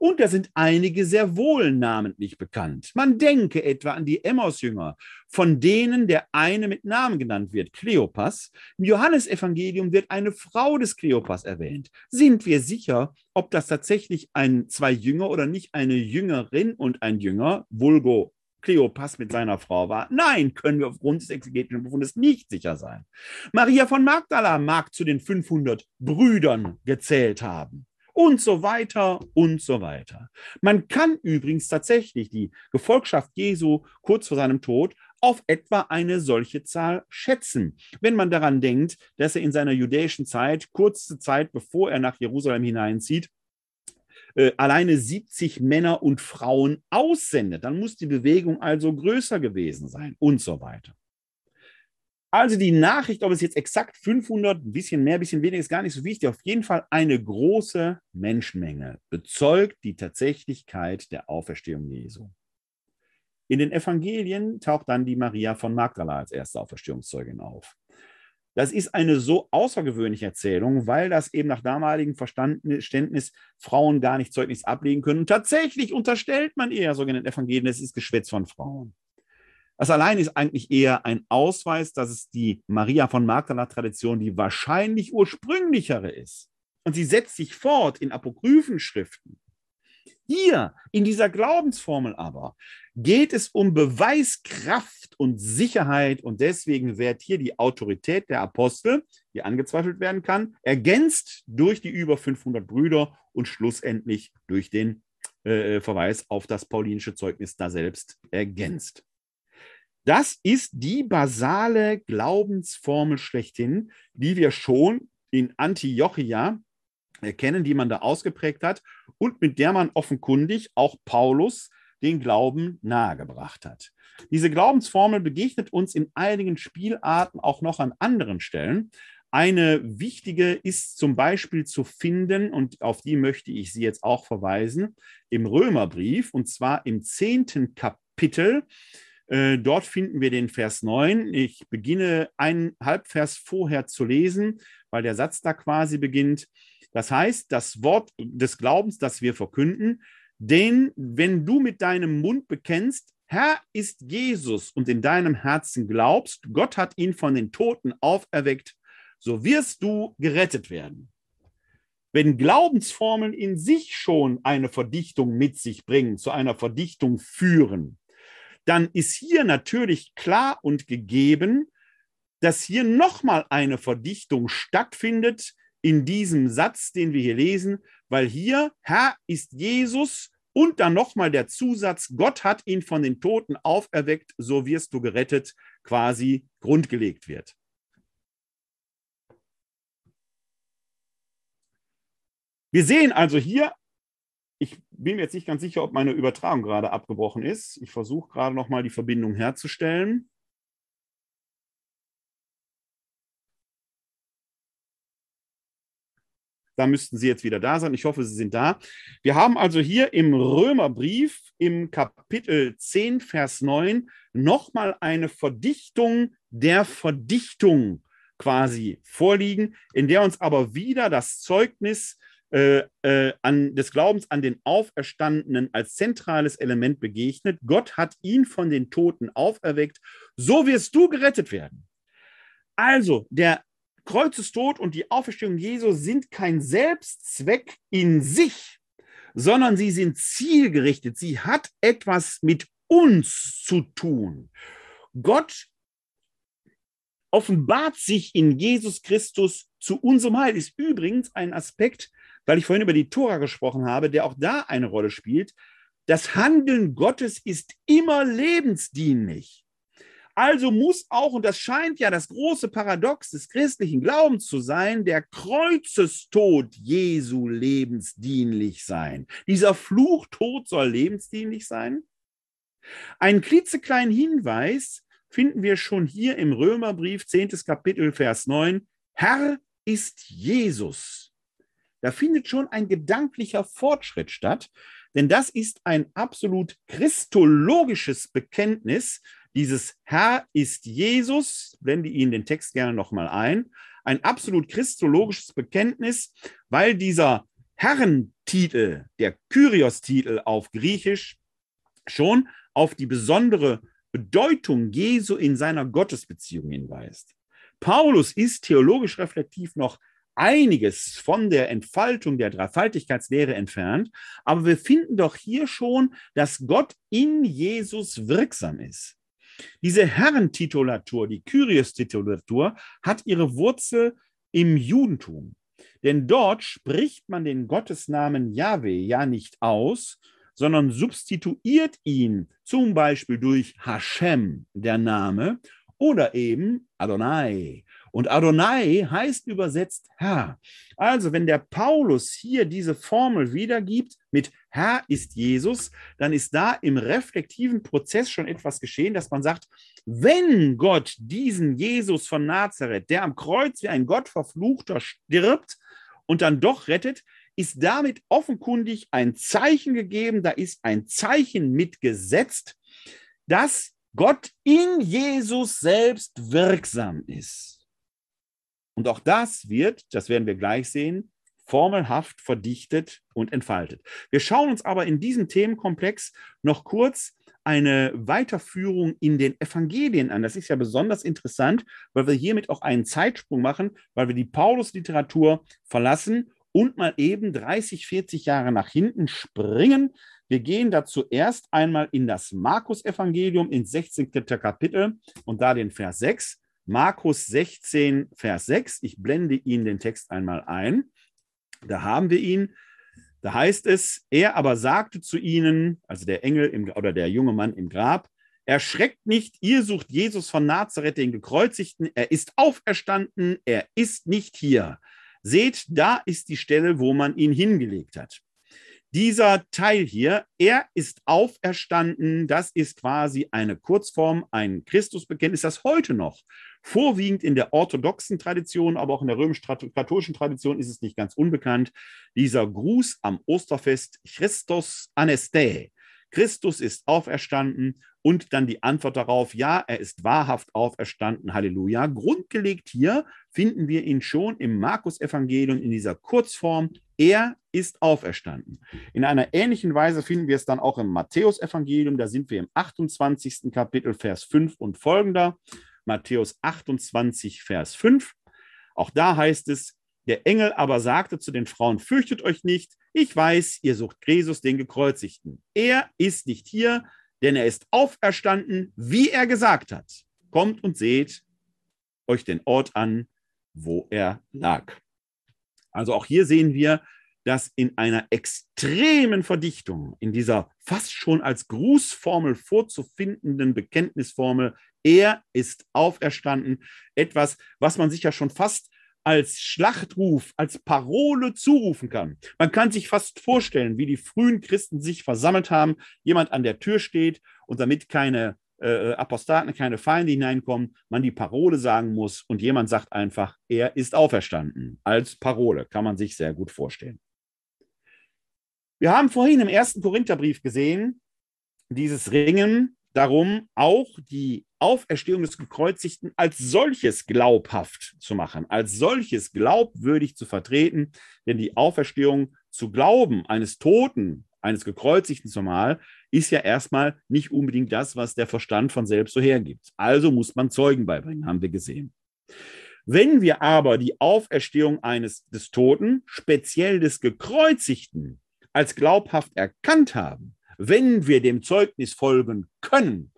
Und da sind einige sehr wohl namentlich bekannt. Man denke etwa an die Emmaus-Jünger, von denen der eine mit Namen genannt wird, Kleopas. Im Johannesevangelium wird eine Frau des Kleopas erwähnt. Sind wir sicher, ob das tatsächlich ein, zwei Jünger oder nicht eine Jüngerin und ein Jünger, Vulgo Kleopas mit seiner Frau war? Nein, können wir aufgrund des exegetischen Befundes nicht sicher sein. Maria von Magdala mag zu den 500 Brüdern gezählt haben und so weiter und so weiter. Man kann übrigens tatsächlich die Gefolgschaft Jesu kurz vor seinem Tod auf etwa eine solche Zahl schätzen. Wenn man daran denkt, dass er in seiner jüdischen Zeit, kurze Zeit bevor er nach Jerusalem hineinzieht, äh, alleine 70 Männer und Frauen aussendet, dann muss die Bewegung also größer gewesen sein und so weiter. Also die Nachricht, ob es jetzt exakt 500, ein bisschen mehr, ein bisschen weniger, ist gar nicht so wichtig. Auf jeden Fall eine große Menschenmenge bezeugt die Tatsächlichkeit der Auferstehung Jesu. In den Evangelien taucht dann die Maria von Magdala als erste Auferstehungszeugin auf. Das ist eine so außergewöhnliche Erzählung, weil das eben nach damaligem Verständnis Frauen gar nicht Zeugnis ablegen können. Und tatsächlich unterstellt man eher sogar in den Evangelien, es ist Geschwätz von Frauen. Das allein ist eigentlich eher ein Ausweis, dass es die Maria von Magdala-Tradition die wahrscheinlich ursprünglichere ist. Und sie setzt sich fort in Apokryphenschriften. Hier, in dieser Glaubensformel aber, geht es um Beweiskraft und Sicherheit und deswegen wird hier die Autorität der Apostel, die angezweifelt werden kann, ergänzt durch die über 500 Brüder und schlussendlich durch den äh, Verweis auf das paulinische Zeugnis da selbst ergänzt. Das ist die basale Glaubensformel schlechthin, die wir schon in Antiochia erkennen, die man da ausgeprägt hat und mit der man offenkundig auch Paulus den Glauben nahegebracht hat. Diese Glaubensformel begegnet uns in einigen Spielarten auch noch an anderen Stellen. Eine wichtige ist zum Beispiel zu finden, und auf die möchte ich Sie jetzt auch verweisen, im Römerbrief, und zwar im zehnten Kapitel. Äh, dort finden wir den Vers 9. Ich beginne einen Halbvers vorher zu lesen, weil der Satz da quasi beginnt. Das heißt, das Wort des Glaubens, das wir verkünden, denn wenn du mit deinem Mund bekennst, Herr ist Jesus und in deinem Herzen glaubst, Gott hat ihn von den Toten auferweckt, so wirst du gerettet werden. Wenn Glaubensformeln in sich schon eine Verdichtung mit sich bringen, zu einer Verdichtung führen, dann ist hier natürlich klar und gegeben, dass hier nochmal eine Verdichtung stattfindet in diesem Satz, den wir hier lesen, weil hier Herr ist Jesus und dann nochmal der Zusatz, Gott hat ihn von den Toten auferweckt, so wirst du gerettet, quasi grundgelegt wird. Wir sehen also hier ich bin mir jetzt nicht ganz sicher, ob meine Übertragung gerade abgebrochen ist. Ich versuche gerade noch mal die Verbindung herzustellen. Da müssten Sie jetzt wieder da sein. Ich hoffe, Sie sind da. Wir haben also hier im Römerbrief im Kapitel 10, Vers 9 nochmal eine Verdichtung der Verdichtung quasi vorliegen, in der uns aber wieder das Zeugnis äh, äh, an, des Glaubens an den Auferstandenen als zentrales Element begegnet. Gott hat ihn von den Toten auferweckt. So wirst du gerettet werden. Also, der Kreuzestod und die Auferstehung Jesu sind kein Selbstzweck in sich, sondern sie sind zielgerichtet. Sie hat etwas mit uns zu tun. Gott offenbart sich in Jesus Christus zu unserem Heil. Ist übrigens ein Aspekt, weil ich vorhin über die Tora gesprochen habe, der auch da eine Rolle spielt. Das Handeln Gottes ist immer lebensdienlich. Also muss auch, und das scheint ja das große Paradox des christlichen Glaubens zu sein, der Kreuzestod Jesu lebensdienlich sein. Dieser Fluchtod soll lebensdienlich sein. Einen klitzekleinen Hinweis finden wir schon hier im Römerbrief, 10. Kapitel, Vers 9. Herr ist Jesus. Da findet schon ein gedanklicher Fortschritt statt, denn das ist ein absolut christologisches Bekenntnis. Dieses Herr ist Jesus, blende Ihnen den Text gerne nochmal ein, ein absolut christologisches Bekenntnis, weil dieser Herrentitel, der Kyrios-Titel auf Griechisch, schon auf die besondere Bedeutung Jesu in seiner Gottesbeziehung hinweist. Paulus ist theologisch reflektiv noch einiges von der Entfaltung der Dreifaltigkeitslehre entfernt, aber wir finden doch hier schon, dass Gott in Jesus wirksam ist. Diese Herrentitulatur, die Kyrios-Titulatur, hat ihre Wurzel im Judentum. Denn dort spricht man den Gottesnamen Yahweh ja nicht aus, sondern substituiert ihn zum Beispiel durch Hashem, der Name, oder eben Adonai Und Adonai heißt übersetzt Herr. Also, wenn der Paulus hier diese Formel wiedergibt mit Herr ist Jesus, dann ist da im reflektiven Prozess schon etwas geschehen, dass man sagt, wenn Gott diesen Jesus von Nazareth, der am Kreuz wie ein Gottverfluchter stirbt und dann doch rettet, ist damit offenkundig ein Zeichen gegeben, da ist ein Zeichen mitgesetzt, dass Gott in Jesus selbst wirksam ist. Und auch das wird, das werden wir gleich sehen, formelhaft verdichtet und entfaltet. Wir schauen uns aber in diesem Themenkomplex noch kurz eine Weiterführung in den Evangelien an. Das ist ja besonders interessant, weil wir hiermit auch einen Zeitsprung machen, weil wir die Paulus-Literatur verlassen und mal eben 30, 40 Jahre nach hinten springen. Wir gehen da zuerst einmal in das Markus-Evangelium ins 16. Kapitel und da den Vers 6. Markus 16, Vers 6. Ich blende Ihnen den Text einmal ein. Da haben wir ihn. Da heißt es, er aber sagte zu ihnen, also der Engel im, oder der junge Mann im Grab, erschreckt nicht, ihr sucht Jesus von Nazareth, den Gekreuzigten, er ist auferstanden, er ist nicht hier. Seht, da ist die Stelle, wo man ihn hingelegt hat. Dieser Teil hier, er ist auferstanden, das ist quasi eine Kurzform, ein Christusbekenntnis, das heute noch vorwiegend in der orthodoxen Tradition, aber auch in der römisch-katholischen Tradition ist es nicht ganz unbekannt, dieser Gruß am Osterfest Christus Aneste. Christus ist auferstanden und dann die Antwort darauf, ja, er ist wahrhaft auferstanden, Halleluja. Grundgelegt hier finden wir ihn schon im Markus-Evangelium in dieser Kurzform, er ist auferstanden. In einer ähnlichen Weise finden wir es dann auch im Matthäus-Evangelium, da sind wir im 28. Kapitel, Vers 5 und folgender. Matthäus 28, Vers 5. Auch da heißt es, der Engel aber sagte zu den Frauen, fürchtet euch nicht, ich weiß, ihr sucht Jesus, den Gekreuzigten. Er ist nicht hier, denn er ist auferstanden, wie er gesagt hat. Kommt und seht euch den Ort an, wo er lag. Also auch hier sehen wir, dass in einer extremen Verdichtung, in dieser fast schon als Grußformel vorzufindenden Bekenntnisformel, er ist auferstanden, etwas, was man sich ja schon fast als Schlachtruf, als Parole zurufen kann. Man kann sich fast vorstellen, wie die frühen Christen sich versammelt haben, jemand an der Tür steht und damit keine äh, Apostaten, keine Feinde hineinkommen, man die Parole sagen muss und jemand sagt einfach, er ist auferstanden. Als Parole kann man sich sehr gut vorstellen. Wir haben vorhin im ersten Korintherbrief gesehen, dieses Ringen darum, auch die Auferstehung des Gekreuzigten als solches glaubhaft zu machen, als solches glaubwürdig zu vertreten. Denn die Auferstehung zu glauben eines Toten, eines Gekreuzigten zumal, ist ja erstmal nicht unbedingt das, was der Verstand von selbst so hergibt. Also muss man Zeugen beibringen, haben wir gesehen. Wenn wir aber die Auferstehung eines des Toten, speziell des Gekreuzigten, als glaubhaft erkannt haben, wenn wir dem Zeugnis folgen können,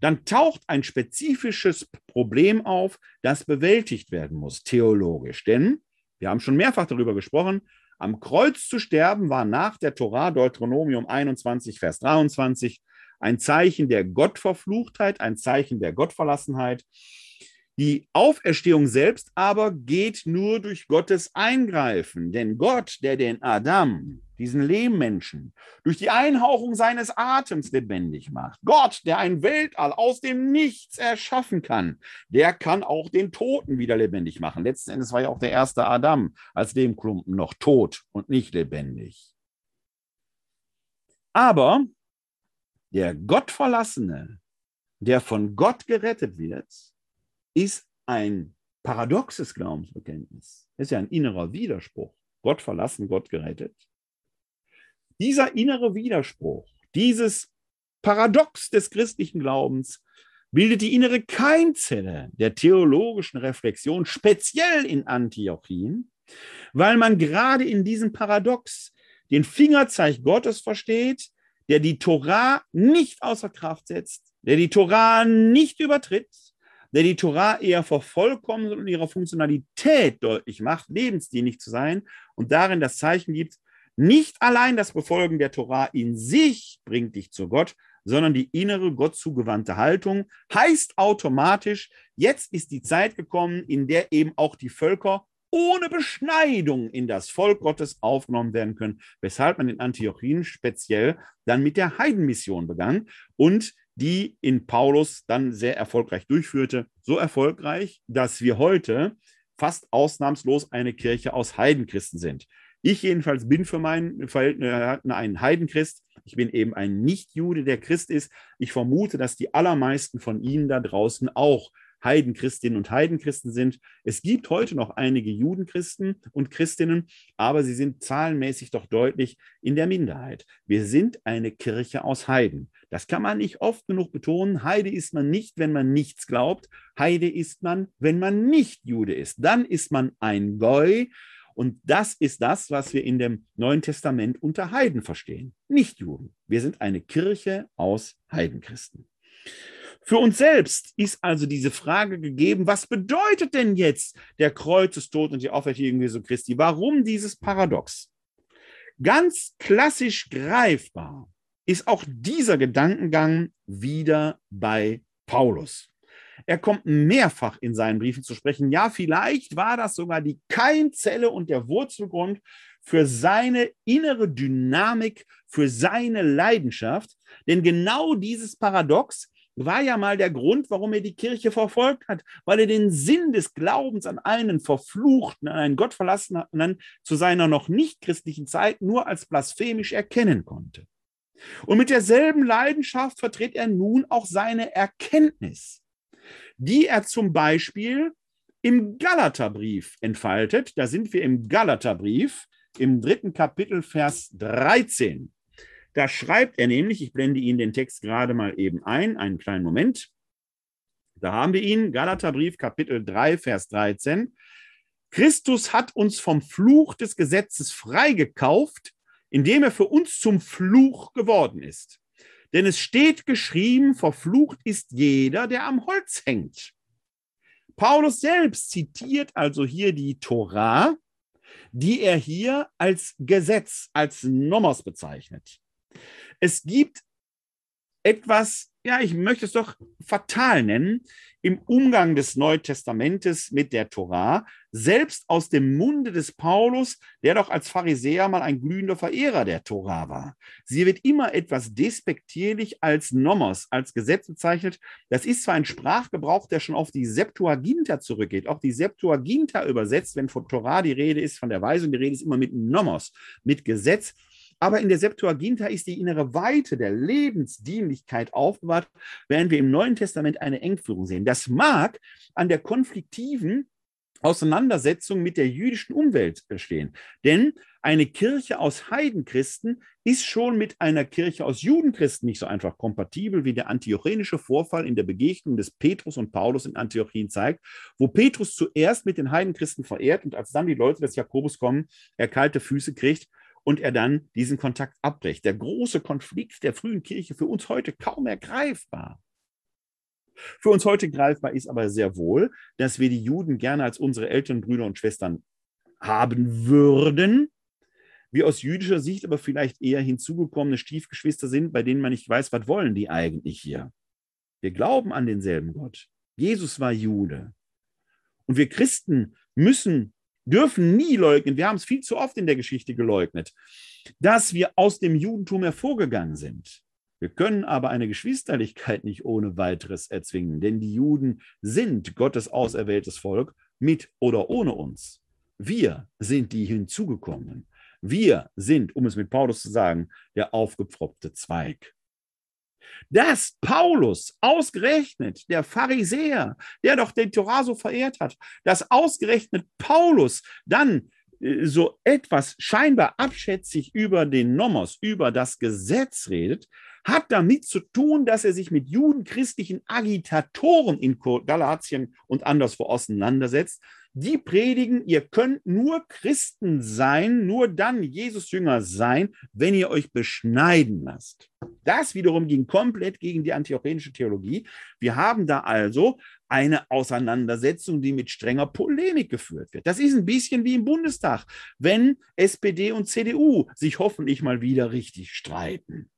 dann taucht ein spezifisches Problem auf, das bewältigt werden muss, theologisch. Denn wir haben schon mehrfach darüber gesprochen, am Kreuz zu sterben war nach der Torah Deuteronomium 21, Vers 23 ein Zeichen der Gottverfluchtheit, ein Zeichen der Gottverlassenheit. Die Auferstehung selbst aber geht nur durch Gottes Eingreifen, denn Gott, der den Adam, diesen Lehmmenschen, durch die Einhauchung seines Atems lebendig macht, Gott, der ein Weltall aus dem Nichts erschaffen kann, der kann auch den Toten wieder lebendig machen. Letzten Endes war ja auch der erste Adam als Lehmklumpen noch tot und nicht lebendig. Aber der Gottverlassene, der von Gott gerettet wird, ist ein paradoxes Glaubensbekenntnis. Das ist ja ein innerer Widerspruch. Gott verlassen, Gott gerettet. Dieser innere Widerspruch, dieses Paradox des christlichen Glaubens, bildet die innere Keimzelle der theologischen Reflexion, speziell in Antiochien, weil man gerade in diesem Paradox den Fingerzeig Gottes versteht, der die Torah nicht außer Kraft setzt, der die Torah nicht übertritt, der die Torah eher vervollkommnet und ihrer Funktionalität deutlich macht, lebensdienlich zu sein und darin das Zeichen gibt, nicht allein das Befolgen der Torah in sich bringt dich zu Gott, sondern die innere Gott zugewandte Haltung heißt automatisch, jetzt ist die Zeit gekommen, in der eben auch die Völker ohne Beschneidung in das Volk Gottes aufgenommen werden können, weshalb man in Antiochien speziell dann mit der Heidenmission begann und die in Paulus dann sehr erfolgreich durchführte. So erfolgreich, dass wir heute fast ausnahmslos eine Kirche aus Heidenchristen sind. Ich jedenfalls bin für mein Verhältnis ein Heidenchrist. Ich bin eben ein Nicht-Jude, der Christ ist. Ich vermute, dass die allermeisten von Ihnen da draußen auch Heidenchristinnen und Heidenchristen sind. Es gibt heute noch einige Judenchristen und Christinnen, aber sie sind zahlenmäßig doch deutlich in der Minderheit. Wir sind eine Kirche aus Heiden. Das kann man nicht oft genug betonen. Heide ist man nicht, wenn man nichts glaubt. Heide ist man, wenn man nicht Jude ist. Dann ist man ein Goi. Und das ist das, was wir in dem Neuen Testament unter Heiden verstehen. Nicht Juden. Wir sind eine Kirche aus Heidenchristen. Für uns selbst ist also diese Frage gegeben, was bedeutet denn jetzt der Kreuzestod und die Auferstehung Jesu Christi? Warum dieses Paradox? Ganz klassisch greifbar ist auch dieser Gedankengang wieder bei Paulus. Er kommt mehrfach in seinen Briefen zu sprechen. Ja, vielleicht war das sogar die Keimzelle und der Wurzelgrund für seine innere Dynamik, für seine Leidenschaft. Denn genau dieses Paradox war ja mal der Grund, warum er die Kirche verfolgt hat, weil er den Sinn des Glaubens an einen Verfluchten, an einen Gottverlassenen zu seiner noch nicht christlichen Zeit nur als blasphemisch erkennen konnte. Und mit derselben Leidenschaft vertritt er nun auch seine Erkenntnis, die er zum Beispiel im Galaterbrief entfaltet. Da sind wir im Galaterbrief im dritten Kapitel, Vers 13. Da schreibt er nämlich, ich blende Ihnen den Text gerade mal eben ein, einen kleinen Moment. Da haben wir ihn, Galaterbrief, Kapitel 3, Vers 13. Christus hat uns vom Fluch des Gesetzes freigekauft, indem er für uns zum Fluch geworden ist. Denn es steht geschrieben, verflucht ist jeder, der am Holz hängt. Paulus selbst zitiert also hier die Torah, die er hier als Gesetz, als Nomos bezeichnet. Es gibt etwas, ja, ich möchte es doch fatal nennen, im Umgang des Neuen Testamentes mit der Torah, selbst aus dem Munde des Paulus, der doch als Pharisäer mal ein glühender Verehrer der Torah war. Sie wird immer etwas despektierlich als Nomos, als Gesetz bezeichnet. Das ist zwar ein Sprachgebrauch, der schon auf die Septuaginta zurückgeht. Auch die Septuaginta übersetzt, wenn von Torah die Rede ist, von der Weisung die Rede ist, immer mit Nomos, mit Gesetz. Aber in der Septuaginta ist die innere Weite der Lebensdienlichkeit aufbewahrt, während wir im Neuen Testament eine Engführung sehen. Das mag an der konfliktiven Auseinandersetzung mit der jüdischen Umwelt stehen. Denn eine Kirche aus Heidenchristen ist schon mit einer Kirche aus Judenchristen nicht so einfach kompatibel, wie der antiochenische Vorfall in der Begegnung des Petrus und Paulus in Antiochien zeigt, wo Petrus zuerst mit den Heidenchristen verehrt und als dann die Leute des Jakobus kommen, er kalte Füße kriegt und er dann diesen Kontakt abbricht. Der große Konflikt der frühen Kirche für uns heute kaum ergreifbar. Für uns heute greifbar ist aber sehr wohl, dass wir die Juden gerne als unsere älteren Brüder und Schwestern haben würden, wir aus jüdischer Sicht aber vielleicht eher hinzugekommene Stiefgeschwister sind, bei denen man nicht weiß, was wollen die eigentlich hier. Wir glauben an denselben Gott. Jesus war Jude. Und wir Christen müssen dürfen nie leugnen, wir haben es viel zu oft in der Geschichte geleugnet, dass wir aus dem Judentum hervorgegangen sind. Wir können aber eine Geschwisterlichkeit nicht ohne weiteres erzwingen, denn die Juden sind Gottes auserwähltes Volk mit oder ohne uns. Wir sind die hinzugekommenen. Wir sind, um es mit Paulus zu sagen, der aufgepfropfte Zweig dass Paulus ausgerechnet, der Pharisäer, der doch den Torah so verehrt hat, dass ausgerechnet Paulus dann äh, so etwas scheinbar abschätzig über den Nomos, über das Gesetz redet, hat damit zu tun, dass er sich mit judenchristlichen Agitatoren in Galatien und anderswo auseinandersetzt, die predigen, ihr könnt nur Christen sein, nur dann Jesus-Jünger sein, wenn ihr euch beschneiden lasst. Das wiederum ging komplett gegen die antiochenische Theologie. Wir haben da also eine Auseinandersetzung, die mit strenger Polemik geführt wird. Das ist ein bisschen wie im Bundestag, wenn SPD und CDU sich hoffentlich mal wieder richtig streiten.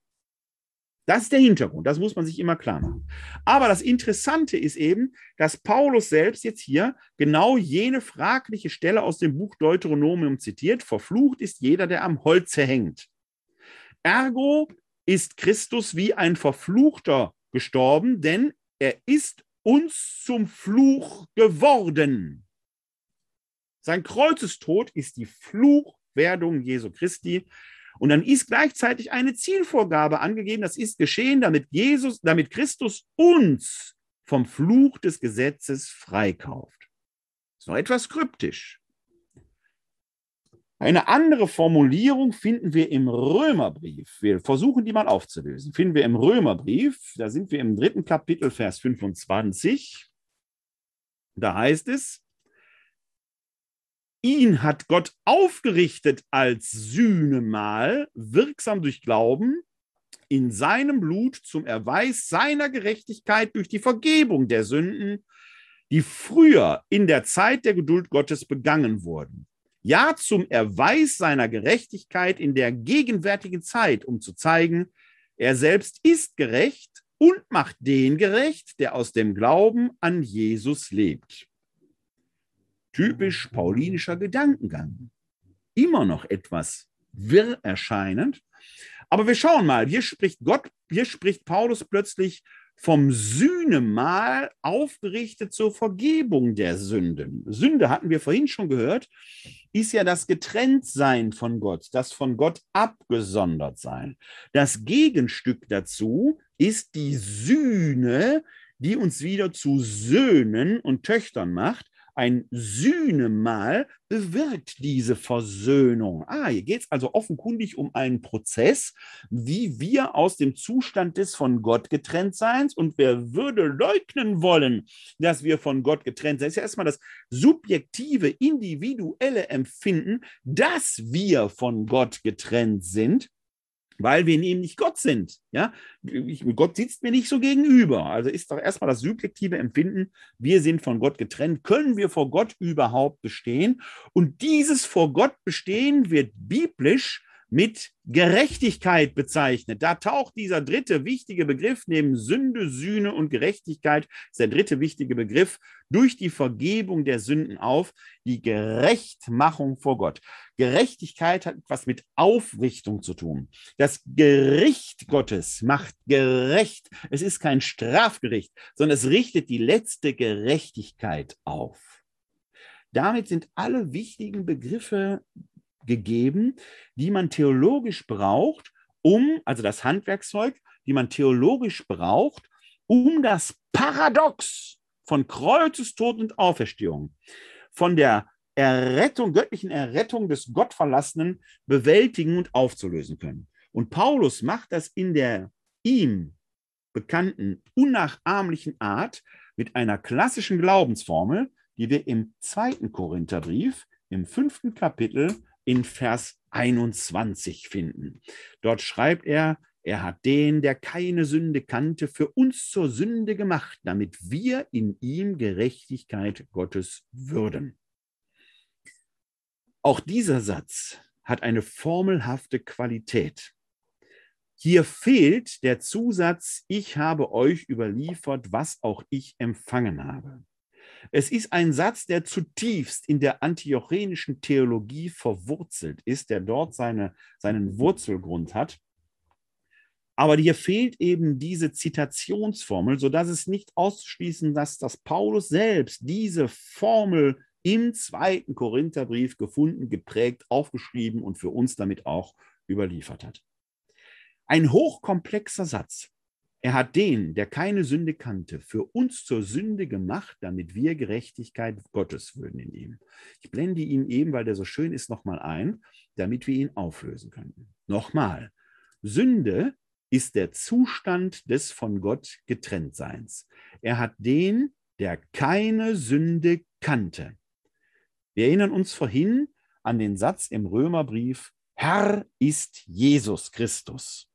Das ist der Hintergrund, das muss man sich immer klar machen. Aber das Interessante ist eben, dass Paulus selbst jetzt hier genau jene fragliche Stelle aus dem Buch Deuteronomium zitiert. Verflucht ist jeder, der am Holze hängt. Ergo ist Christus wie ein Verfluchter gestorben, denn er ist uns zum Fluch geworden. Sein Kreuzestod ist die Fluchwerdung Jesu Christi. Und dann ist gleichzeitig eine Zielvorgabe angegeben. Das ist geschehen, damit Jesus, damit Christus uns vom Fluch des Gesetzes freikauft. Das ist noch etwas kryptisch. Eine andere Formulierung finden wir im Römerbrief. Wir versuchen die mal aufzulösen. Finden wir im Römerbrief, da sind wir im dritten Kapitel, Vers 25. Da heißt es, ihn hat Gott aufgerichtet als Sühnemal, wirksam durch Glauben, in seinem Blut zum Erweis seiner Gerechtigkeit durch die Vergebung der Sünden, die früher in der Zeit der Geduld Gottes begangen wurden ja zum Erweis seiner Gerechtigkeit in der gegenwärtigen Zeit, um zu zeigen, er selbst ist gerecht und macht den gerecht, der aus dem Glauben an Jesus lebt. Typisch paulinischer Gedankengang. Immer noch etwas wirr erscheinend. Aber wir schauen mal, hier spricht Gott, hier spricht Paulus plötzlich vom Sühnemal aufgerichtet zur Vergebung der Sünden. Sünde hatten wir vorhin schon gehört, ist ja das Getrenntsein von Gott, das von Gott abgesondert sein. Das Gegenstück dazu ist die Sühne, die uns wieder zu Söhnen und Töchtern macht ein Sühnemal bewirkt diese Versöhnung. Ah, hier geht es also offenkundig um einen Prozess, wie wir aus dem Zustand des von Gott getrennt Seins und wer würde leugnen wollen, dass wir von Gott getrennt sind, das ist ja erstmal das subjektive, individuelle Empfinden, dass wir von Gott getrennt sind weil wir eben nicht Gott sind. Ja? Ich, Gott sitzt mir nicht so gegenüber. Also ist doch erstmal das subjektive Empfinden, wir sind von Gott getrennt. Können wir vor Gott überhaupt bestehen? Und dieses vor Gott bestehen wird biblisch mit Gerechtigkeit bezeichnet. Da taucht dieser dritte wichtige Begriff neben Sünde, Sühne und Gerechtigkeit, ist der dritte wichtige Begriff, durch die Vergebung der Sünden auf, die Gerechtmachung vor Gott. Gerechtigkeit hat etwas mit Aufrichtung zu tun. Das Gericht Gottes macht gerecht. Es ist kein Strafgericht, sondern es richtet die letzte Gerechtigkeit auf. Damit sind alle wichtigen Begriffe gegeben, die man theologisch braucht, um, also das Handwerkszeug, die man theologisch braucht, um das Paradox von Kreuzestod und Auferstehung, von der Errettung, göttlichen Errettung des Gottverlassenen bewältigen und aufzulösen können. Und Paulus macht das in der ihm bekannten, unnachahmlichen Art mit einer klassischen Glaubensformel, die wir im zweiten Korintherbrief, im fünften Kapitel, in Vers 21 finden. Dort schreibt er, er hat den, der keine Sünde kannte, für uns zur Sünde gemacht, damit wir in ihm Gerechtigkeit Gottes würden. Auch dieser Satz hat eine formelhafte Qualität. Hier fehlt der Zusatz, ich habe euch überliefert, was auch ich empfangen habe. Es ist ein Satz, der zutiefst in der antiochenischen Theologie verwurzelt ist, der dort seine, seinen Wurzelgrund hat. Aber hier fehlt eben diese Zitationsformel, sodass es nicht auszuschließen, dass das Paulus selbst diese Formel im zweiten Korintherbrief gefunden, geprägt, aufgeschrieben und für uns damit auch überliefert hat. Ein hochkomplexer Satz, er hat den, der keine Sünde kannte, für uns zur Sünde gemacht, damit wir Gerechtigkeit Gottes würden in ihm. Ich blende ihn eben, weil der so schön ist, nochmal ein, damit wir ihn auflösen können. Nochmal. Sünde ist der Zustand des von Gott Getrenntseins. Er hat den, der keine Sünde kannte. Wir erinnern uns vorhin an den Satz im Römerbrief, Herr ist Jesus Christus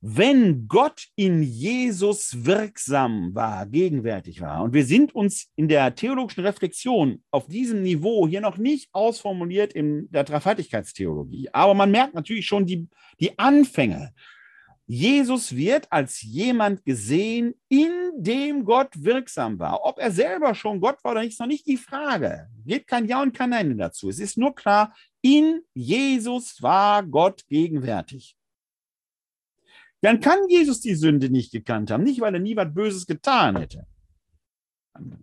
wenn Gott in Jesus wirksam war, gegenwärtig war, und wir sind uns in der theologischen Reflexion auf diesem Niveau hier noch nicht ausformuliert in der Dreifaltigkeitstheologie, aber man merkt natürlich schon die, die Anfänge. Jesus wird als jemand gesehen, in dem Gott wirksam war. Ob er selber schon Gott war oder nicht, ist noch nicht die Frage. Gibt kein Ja und kein Nein dazu. Es ist nur klar, in Jesus war Gott gegenwärtig. Dann kann Jesus die Sünde nicht gekannt haben, nicht weil er nie was Böses getan hätte.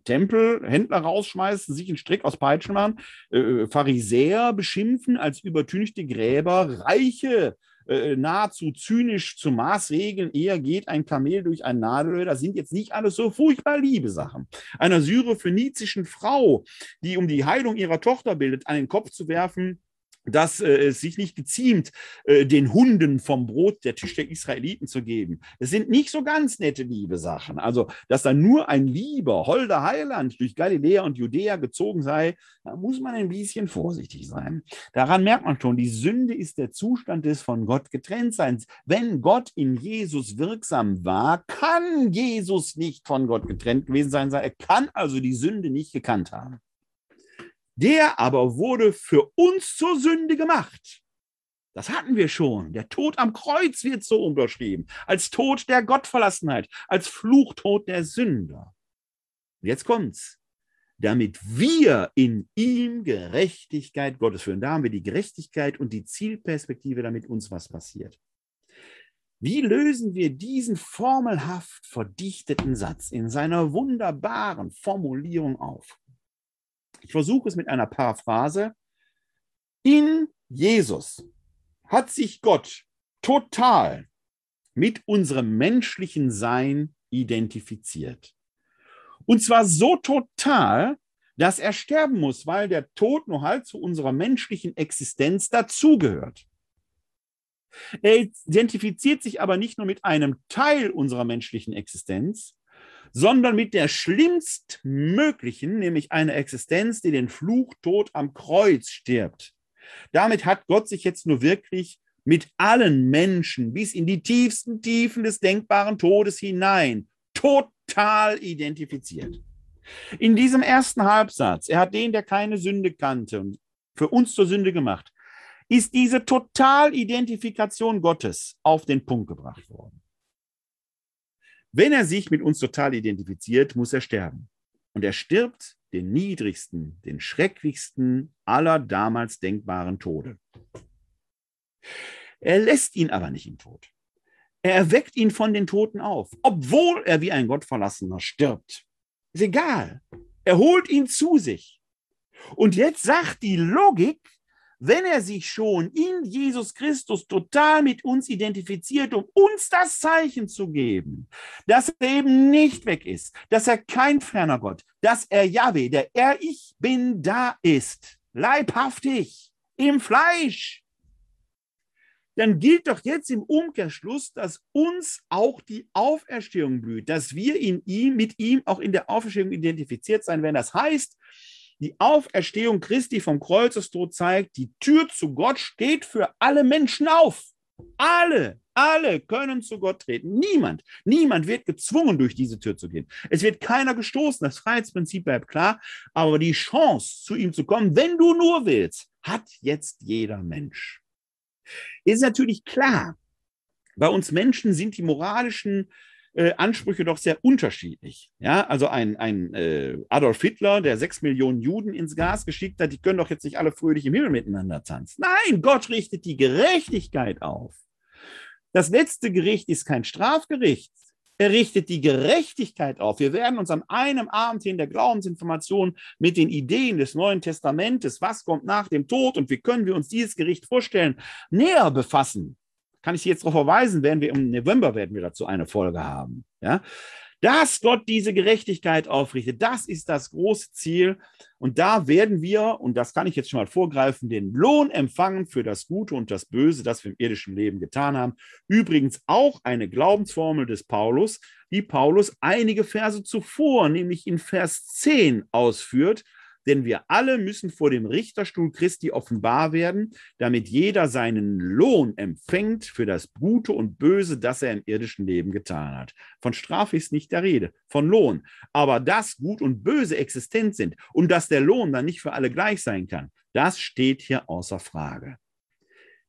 Tempel, Händler rausschmeißen, sich einen Strick aus Peitschen machen, äh, Pharisäer beschimpfen als übertünchte Gräber, Reiche äh, nahezu zynisch zu Maßregeln, eher geht ein Kamel durch ein Nadelöhr. Das sind jetzt nicht alles so furchtbar liebe Sachen. Einer syrophönizischen Frau, die um die Heilung ihrer Tochter bildet, an den Kopf zu werfen, dass äh, es sich nicht geziemt, äh, den Hunden vom Brot der Tisch der Israeliten zu geben. Es sind nicht so ganz nette liebe Sachen. Also, dass da nur ein lieber, holder Heiland durch Galiläa und Judäa gezogen sei, da muss man ein bisschen vorsichtig sein. Daran merkt man schon, die Sünde ist der Zustand des von Gott Getrenntseins. Wenn Gott in Jesus wirksam war, kann Jesus nicht von Gott getrennt gewesen sein. Er kann also die Sünde nicht gekannt haben. Der aber wurde für uns zur Sünde gemacht. Das hatten wir schon. Der Tod am Kreuz wird so unterschrieben. Als Tod der Gottverlassenheit, als Fluchtod der Sünder. Jetzt kommt's. Damit wir in ihm Gerechtigkeit Gottes führen. Da haben wir die Gerechtigkeit und die Zielperspektive, damit uns was passiert. Wie lösen wir diesen formelhaft verdichteten Satz in seiner wunderbaren Formulierung auf? Ich versuche es mit einer Paraphrase. In Jesus hat sich Gott total mit unserem menschlichen Sein identifiziert. Und zwar so total, dass er sterben muss, weil der Tod nur halt zu unserer menschlichen Existenz dazugehört. Er identifiziert sich aber nicht nur mit einem Teil unserer menschlichen Existenz, sondern mit der schlimmstmöglichen, nämlich einer Existenz, die den Fluchtod am Kreuz stirbt. Damit hat Gott sich jetzt nur wirklich mit allen Menschen bis in die tiefsten Tiefen des denkbaren Todes hinein total identifiziert. In diesem ersten Halbsatz, er hat den, der keine Sünde kannte und für uns zur Sünde gemacht, ist diese Totalidentifikation Gottes auf den Punkt gebracht worden. Wenn er sich mit uns total identifiziert, muss er sterben. Und er stirbt den niedrigsten, den schrecklichsten aller damals denkbaren Tode. Er lässt ihn aber nicht im Tod. Er erweckt ihn von den Toten auf, obwohl er wie ein Gottverlassener stirbt. Ist egal. Er holt ihn zu sich. Und jetzt sagt die Logik, wenn er sich schon in Jesus Christus total mit uns identifiziert, um uns das Zeichen zu geben, dass er eben nicht weg ist, dass er kein ferner Gott, dass er Yahweh, der er ich bin, da ist, leibhaftig, im Fleisch, dann gilt doch jetzt im Umkehrschluss, dass uns auch die Auferstehung blüht, dass wir in ihm, mit ihm auch in der Auferstehung identifiziert sein werden. Das heißt, die Auferstehung Christi vom Kreuzestod zeigt, die Tür zu Gott steht für alle Menschen auf. Alle, alle können zu Gott treten. Niemand, niemand wird gezwungen, durch diese Tür zu gehen. Es wird keiner gestoßen. Das Freiheitsprinzip bleibt klar. Aber die Chance, zu ihm zu kommen, wenn du nur willst, hat jetzt jeder Mensch. Ist natürlich klar. Bei uns Menschen sind die moralischen äh, Ansprüche doch sehr unterschiedlich. Ja, also ein, ein äh, Adolf Hitler, der sechs Millionen Juden ins Gas geschickt hat, die können doch jetzt nicht alle fröhlich im Himmel miteinander tanzen. Nein, Gott richtet die Gerechtigkeit auf. Das letzte Gericht ist kein Strafgericht. Er richtet die Gerechtigkeit auf. Wir werden uns an einem Abend hier in der Glaubensinformation mit den Ideen des Neuen Testamentes, was kommt nach dem Tod und wie können wir uns dieses Gericht vorstellen, näher befassen kann ich Sie jetzt darauf verweisen, werden wir im November werden wir dazu eine Folge haben. Ja? Dass Gott diese Gerechtigkeit aufrichtet, das ist das große Ziel. Und da werden wir, und das kann ich jetzt schon mal vorgreifen, den Lohn empfangen für das Gute und das Böse, das wir im irdischen Leben getan haben. Übrigens auch eine Glaubensformel des Paulus, die Paulus einige Verse zuvor, nämlich in Vers 10 ausführt, denn wir alle müssen vor dem Richterstuhl Christi offenbar werden, damit jeder seinen Lohn empfängt für das Gute und Böse, das er im irdischen Leben getan hat. Von Strafe ist nicht der Rede, von Lohn. Aber dass Gut und Böse existent sind und dass der Lohn dann nicht für alle gleich sein kann, das steht hier außer Frage.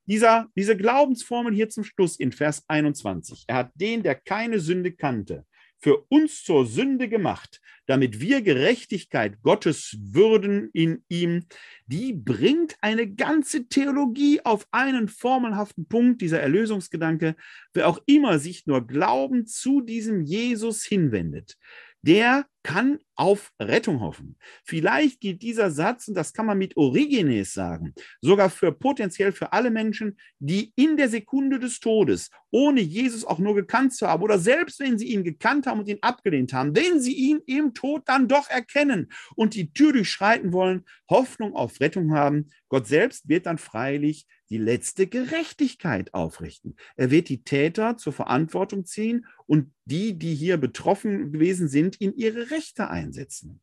Dieser, diese Glaubensformel hier zum Schluss in Vers 21. Er hat den, der keine Sünde kannte, für uns zur Sünde gemacht, damit wir Gerechtigkeit Gottes würden in ihm, die bringt eine ganze Theologie auf einen formelhaften Punkt, dieser Erlösungsgedanke. Wer auch immer sich nur glaubend zu diesem Jesus hinwendet, der kann auf Rettung hoffen. Vielleicht gilt dieser Satz, und das kann man mit Origenes sagen, sogar für potenziell für alle Menschen, die in der Sekunde des Todes, ohne Jesus auch nur gekannt zu haben, oder selbst wenn sie ihn gekannt haben und ihn abgelehnt haben, wenn sie ihn im Tod dann doch erkennen und die Tür durchschreiten wollen, Hoffnung auf Rettung haben. Gott selbst wird dann freilich die letzte Gerechtigkeit aufrichten. Er wird die Täter zur Verantwortung ziehen und die, die hier betroffen gewesen sind, in ihre Rechte einsetzen.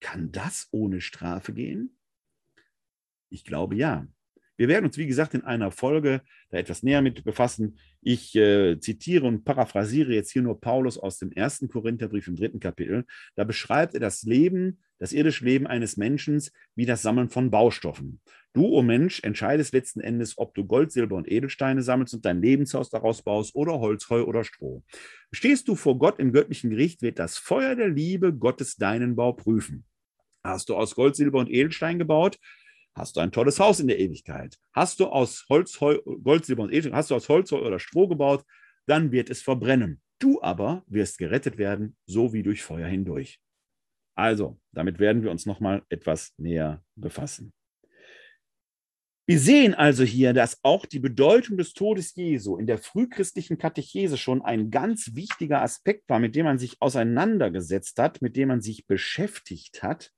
Kann das ohne Strafe gehen? Ich glaube ja. Wir werden uns, wie gesagt, in einer Folge da etwas näher mit befassen. Ich äh, zitiere und paraphrasiere jetzt hier nur Paulus aus dem ersten Korintherbrief im dritten Kapitel. Da beschreibt er das Leben, das irdische Leben eines Menschen wie das Sammeln von Baustoffen. Du, o oh Mensch, entscheidest letzten Endes, ob du Gold, Silber und Edelsteine sammelst und dein Lebenshaus daraus baust oder Holz, Heu oder Stroh. Stehst du vor Gott im göttlichen Gericht, wird das Feuer der Liebe Gottes deinen Bau prüfen. Hast du aus Gold, Silber und Edelstein gebaut, hast du ein tolles Haus in der Ewigkeit. Hast du aus Holz, Heu, Gold, Silber und Edelstein, hast du aus Holz, Heu oder Stroh gebaut, dann wird es verbrennen. Du aber wirst gerettet werden, so wie durch Feuer hindurch. Also, damit werden wir uns nochmal etwas näher befassen. Wir sehen also hier, dass auch die Bedeutung des Todes Jesu in der frühchristlichen Katechese schon ein ganz wichtiger Aspekt war, mit dem man sich auseinandergesetzt hat, mit dem man sich beschäftigt hat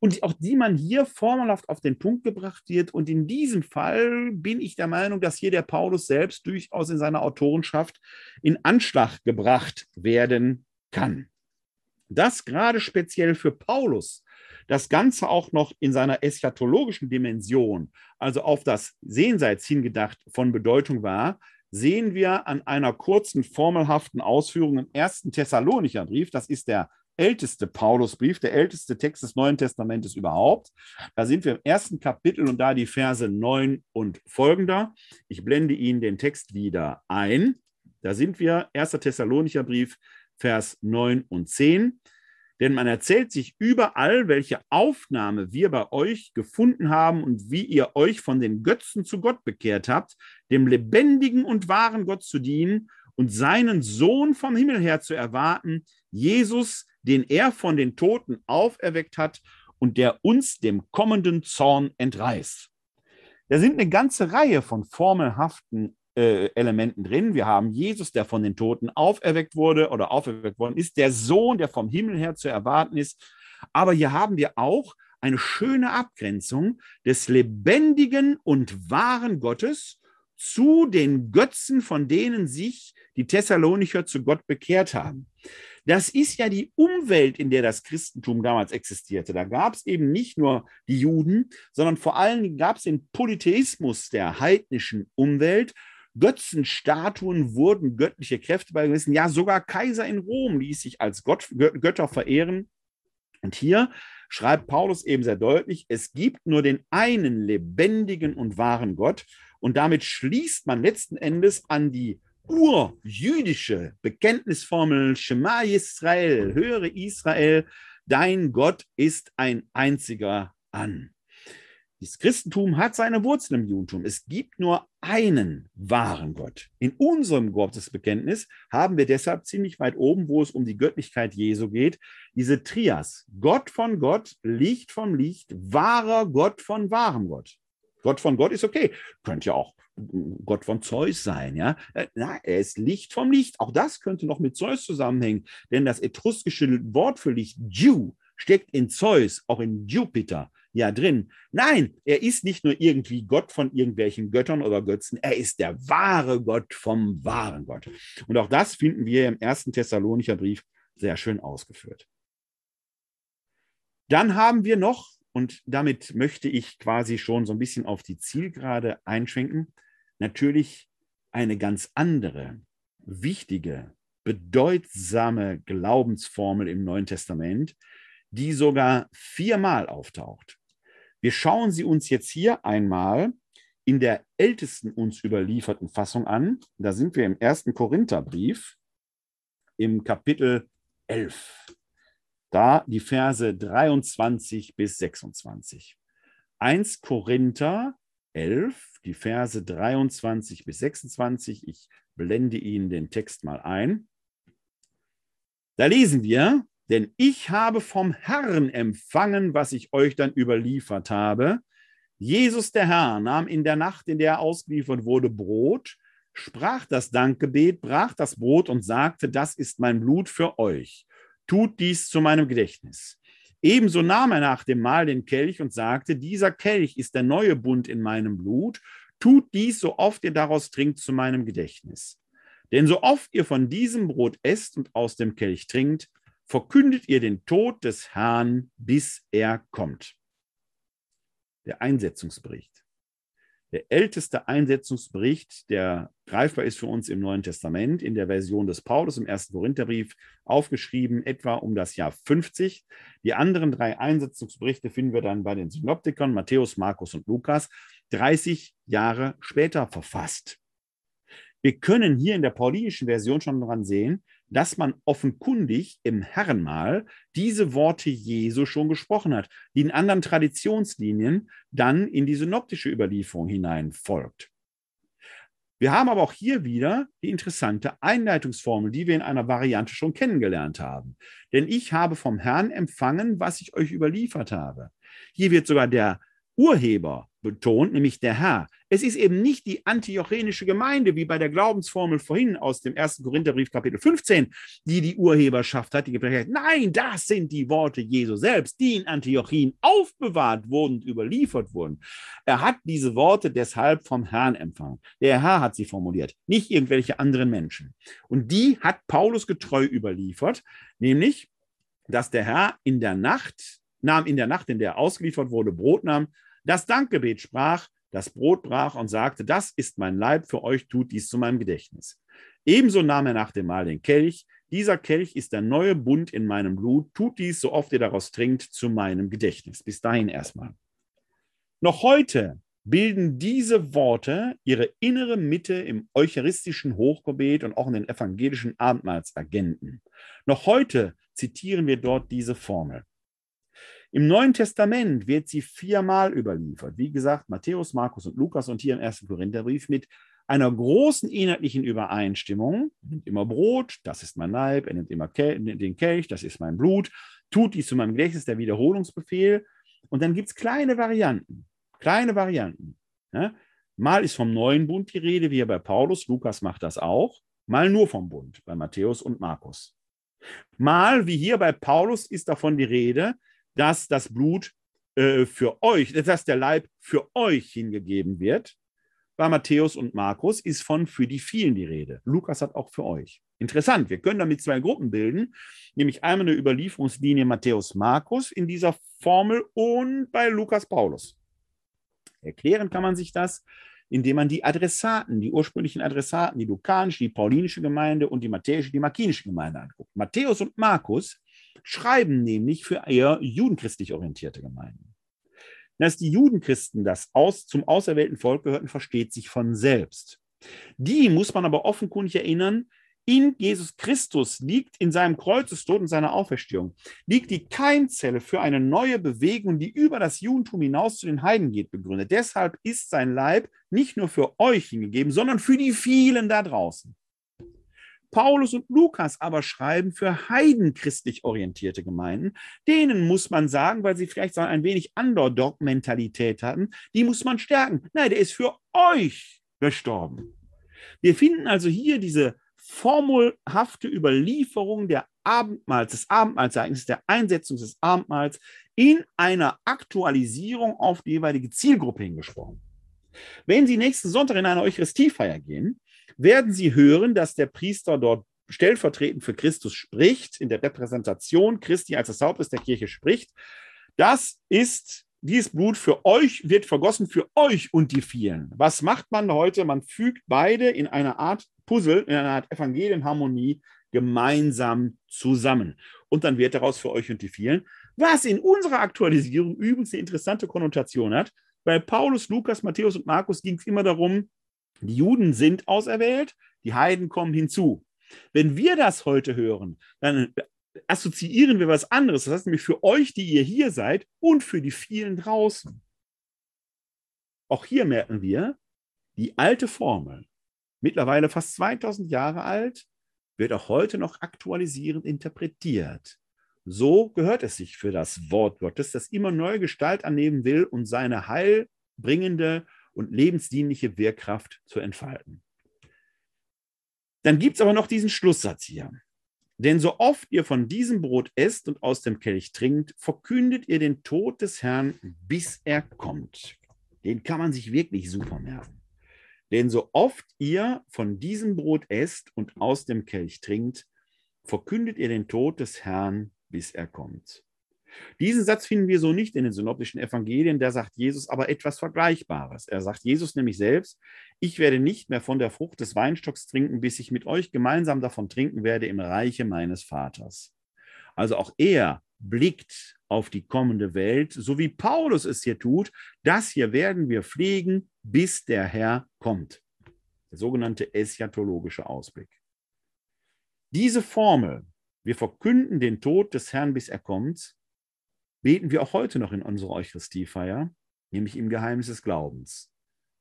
und auch die man hier formelhaft auf den Punkt gebracht wird. Und in diesem Fall bin ich der Meinung, dass hier der Paulus selbst durchaus in seiner Autorenschaft in Anschlag gebracht werden kann. Das gerade speziell für Paulus das Ganze auch noch in seiner eschatologischen Dimension, also auf das Jenseits hingedacht, von Bedeutung war, sehen wir an einer kurzen formelhaften Ausführung im ersten Thessalonicher Brief. Das ist der älteste Paulusbrief, der älteste Text des Neuen Testamentes überhaupt. Da sind wir im ersten Kapitel und da die Verse 9 und folgender. Ich blende Ihnen den Text wieder ein. Da sind wir, 1. Thessalonicher Brief, Vers 9 und 10. Denn man erzählt sich überall, welche Aufnahme wir bei euch gefunden haben und wie ihr euch von den Götzen zu Gott bekehrt habt, dem lebendigen und wahren Gott zu dienen und seinen Sohn vom Himmel her zu erwarten, Jesus, den er von den Toten auferweckt hat und der uns dem kommenden Zorn entreißt. Da sind eine ganze Reihe von formelhaften äh, Elementen drin. Wir haben Jesus, der von den Toten auferweckt wurde oder auferweckt worden ist, der Sohn, der vom Himmel her zu erwarten ist. Aber hier haben wir auch eine schöne Abgrenzung des lebendigen und wahren Gottes zu den Götzen, von denen sich die Thessalonicher zu Gott bekehrt haben. Das ist ja die Umwelt, in der das Christentum damals existierte. Da gab es eben nicht nur die Juden, sondern vor allem gab es den Polytheismus der heidnischen Umwelt Götzenstatuen wurden göttliche Kräfte beigemessen. Ja, sogar Kaiser in Rom ließ sich als Gott, Götter verehren. Und hier schreibt Paulus eben sehr deutlich, es gibt nur den einen lebendigen und wahren Gott. Und damit schließt man letzten Endes an die urjüdische Bekenntnisformel Shema Israel, höre Israel, dein Gott ist ein einziger an. Das Christentum hat seine Wurzeln im Judentum. Es gibt nur einen wahren Gott. In unserem Gottesbekenntnis haben wir deshalb ziemlich weit oben, wo es um die Göttlichkeit Jesu geht, diese Trias. Gott von Gott, Licht vom Licht, wahrer Gott von wahrem Gott. Gott von Gott ist okay. Könnte ja auch Gott von Zeus sein, ja. Äh, na, er ist Licht vom Licht. Auch das könnte noch mit Zeus zusammenhängen, denn das etruskische Wort für Licht, Jew, steckt in Zeus, auch in Jupiter ja drin. Nein, er ist nicht nur irgendwie Gott von irgendwelchen Göttern oder Götzen, er ist der wahre Gott vom wahren Gott. Und auch das finden wir im ersten Thessalonicher Brief sehr schön ausgeführt. Dann haben wir noch, und damit möchte ich quasi schon so ein bisschen auf die Zielgerade einschwenken, natürlich eine ganz andere, wichtige, bedeutsame Glaubensformel im Neuen Testament, die sogar viermal auftaucht. Wir schauen sie uns jetzt hier einmal in der ältesten uns überlieferten Fassung an. Da sind wir im ersten Korintherbrief im Kapitel 11. Da die Verse 23 bis 26. 1 Korinther 11, die Verse 23 bis 26. Ich blende Ihnen den Text mal ein. Da lesen wir, denn ich habe vom Herrn empfangen, was ich euch dann überliefert habe. Jesus der Herr nahm in der Nacht, in der er ausgeliefert wurde, Brot, sprach das Dankgebet, brach das Brot und sagte, das ist mein Blut für euch. Tut dies zu meinem Gedächtnis. Ebenso nahm er nach dem Mahl den Kelch und sagte, dieser Kelch ist der neue Bund in meinem Blut. Tut dies, so oft ihr daraus trinkt, zu meinem Gedächtnis. Denn so oft ihr von diesem Brot esst und aus dem Kelch trinkt, verkündet ihr den Tod des Herrn, bis er kommt. Der Einsetzungsbericht. Der älteste Einsetzungsbericht, der greifbar ist für uns im Neuen Testament, in der Version des Paulus im ersten Korintherbrief, aufgeschrieben etwa um das Jahr 50. Die anderen drei Einsetzungsberichte finden wir dann bei den Synoptikern Matthäus, Markus und Lukas, 30 Jahre später verfasst. Wir können hier in der paulinischen Version schon daran sehen, dass man offenkundig im Herrenmahl diese Worte Jesu schon gesprochen hat, die in anderen Traditionslinien dann in die synoptische Überlieferung hinein folgt. Wir haben aber auch hier wieder die interessante Einleitungsformel, die wir in einer Variante schon kennengelernt haben. Denn ich habe vom Herrn empfangen, was ich euch überliefert habe. Hier wird sogar der Urheber betont, nämlich der Herr. Es ist eben nicht die antiochenische Gemeinde, wie bei der Glaubensformel vorhin aus dem 1. Korintherbrief Kapitel 15, die die Urheberschaft hat, die geprägt hat. Nein, das sind die Worte Jesu selbst, die in Antiochien aufbewahrt wurden und überliefert wurden. Er hat diese Worte deshalb vom Herrn empfangen. Der Herr hat sie formuliert, nicht irgendwelche anderen Menschen. Und die hat Paulus getreu überliefert, nämlich, dass der Herr in der Nacht, nahm in der Nacht, in der er ausgeliefert wurde, Brot nahm, das Dankgebet sprach, das Brot brach und sagte, das ist mein Leib, für euch tut dies zu meinem Gedächtnis. Ebenso nahm er nach dem Mahl den Kelch. Dieser Kelch ist der neue Bund in meinem Blut. Tut dies, so oft ihr daraus trinkt, zu meinem Gedächtnis. Bis dahin erstmal. Noch heute bilden diese Worte ihre innere Mitte im eucharistischen Hochgebet und auch in den evangelischen Abendmahlsagenten. Noch heute zitieren wir dort diese Formel. Im Neuen Testament wird sie viermal überliefert. Wie gesagt, Matthäus, Markus und Lukas und hier im ersten Korintherbrief mit einer großen inhaltlichen Übereinstimmung. Er nimmt immer Brot, das ist mein Leib, er nimmt immer den Kelch, das ist mein Blut, tut dies zu meinem Gedächtnis, der Wiederholungsbefehl. Und dann gibt es kleine Varianten, kleine Varianten. Ja? Mal ist vom neuen Bund die Rede, wie hier bei Paulus, Lukas macht das auch, mal nur vom Bund, bei Matthäus und Markus. Mal, wie hier bei Paulus, ist davon die Rede, dass das Blut äh, für euch, dass der Leib für euch hingegeben wird. Bei Matthäus und Markus ist von für die vielen die Rede. Lukas hat auch für euch. Interessant, wir können damit zwei Gruppen bilden, nämlich einmal eine Überlieferungslinie Matthäus-Markus in dieser Formel und bei Lukas-Paulus. Erklären kann man sich das, indem man die Adressaten, die ursprünglichen Adressaten, die lukanische, die paulinische Gemeinde und die matthäische, die markinische Gemeinde anguckt. Matthäus und Markus schreiben nämlich für eher judenchristlich orientierte Gemeinden. Dass die Judenchristen das aus, zum auserwählten Volk gehörten, versteht sich von selbst. Die muss man aber offenkundig erinnern, in Jesus Christus liegt in seinem Kreuzestod und seiner Auferstehung, liegt die Keimzelle für eine neue Bewegung, die über das Judentum hinaus zu den Heiden geht, begründet. Deshalb ist sein Leib nicht nur für euch hingegeben, sondern für die vielen da draußen. Paulus und Lukas aber schreiben für heidenchristlich orientierte Gemeinden. Denen muss man sagen, weil sie vielleicht so ein wenig Underdog-Mentalität hatten, die muss man stärken. Nein, der ist für euch gestorben. Wir finden also hier diese formelhafte Überlieferung der Abendmahls, des Abendmahlsereignisses, der Einsetzung des Abendmahls in einer Aktualisierung auf die jeweilige Zielgruppe hingesprochen. Wenn Sie nächsten Sonntag in eine Eucharistiefeier gehen, werden Sie hören, dass der Priester dort stellvertretend für Christus spricht, in der Repräsentation Christi als das Haupt der Kirche spricht. Das ist, dieses Blut für euch wird vergossen für euch und die vielen. Was macht man heute? Man fügt beide in einer Art Puzzle, in einer Art Evangelienharmonie gemeinsam zusammen. Und dann wird daraus für euch und die vielen, was in unserer Aktualisierung übrigens eine interessante Konnotation hat, Bei Paulus, Lukas, Matthäus und Markus ging es immer darum, die Juden sind auserwählt, die Heiden kommen hinzu. Wenn wir das heute hören, dann assoziieren wir was anderes. Das heißt nämlich für euch, die ihr hier seid und für die vielen draußen. Auch hier merken wir, die alte Formel, mittlerweile fast 2000 Jahre alt, wird auch heute noch aktualisierend interpretiert. So gehört es sich für das Wort Gottes, das immer neue Gestalt annehmen will und seine heilbringende und lebensdienliche Wirkkraft zu entfalten. Dann gibt es aber noch diesen Schlusssatz hier. Denn so oft ihr von diesem Brot esst und aus dem Kelch trinkt, verkündet ihr den Tod des Herrn, bis er kommt. Den kann man sich wirklich super merken. Denn so oft ihr von diesem Brot esst und aus dem Kelch trinkt, verkündet ihr den Tod des Herrn, bis er kommt. Diesen Satz finden wir so nicht in den synoptischen Evangelien, da sagt Jesus aber etwas Vergleichbares. Er sagt Jesus nämlich selbst, ich werde nicht mehr von der Frucht des Weinstocks trinken, bis ich mit euch gemeinsam davon trinken werde im Reiche meines Vaters. Also auch er blickt auf die kommende Welt, so wie Paulus es hier tut. Das hier werden wir pflegen, bis der Herr kommt. Der sogenannte eschatologische Ausblick. Diese Formel, wir verkünden den Tod des Herrn, bis er kommt, beten wir auch heute noch in unserer Eucharistiefeier, nämlich im Geheimnis des Glaubens.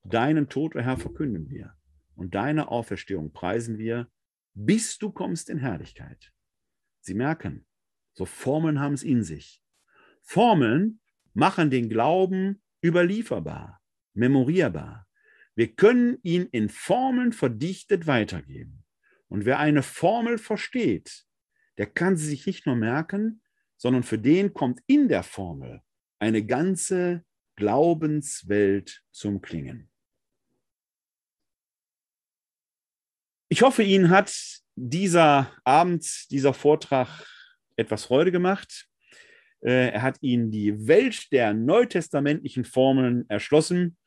Deinen Tod, o Herr, verkünden wir und deine Auferstehung preisen wir, bis du kommst in Herrlichkeit. Sie merken, so Formeln haben es in sich. Formeln machen den Glauben überlieferbar, memorierbar. Wir können ihn in Formeln verdichtet weitergeben. Und wer eine Formel versteht, der kann sie sich nicht nur merken, sondern für den kommt in der Formel eine ganze Glaubenswelt zum Klingen. Ich hoffe, Ihnen hat dieser Abend, dieser Vortrag etwas Freude gemacht. Äh, er hat Ihnen die Welt der neutestamentlichen Formeln erschlossen.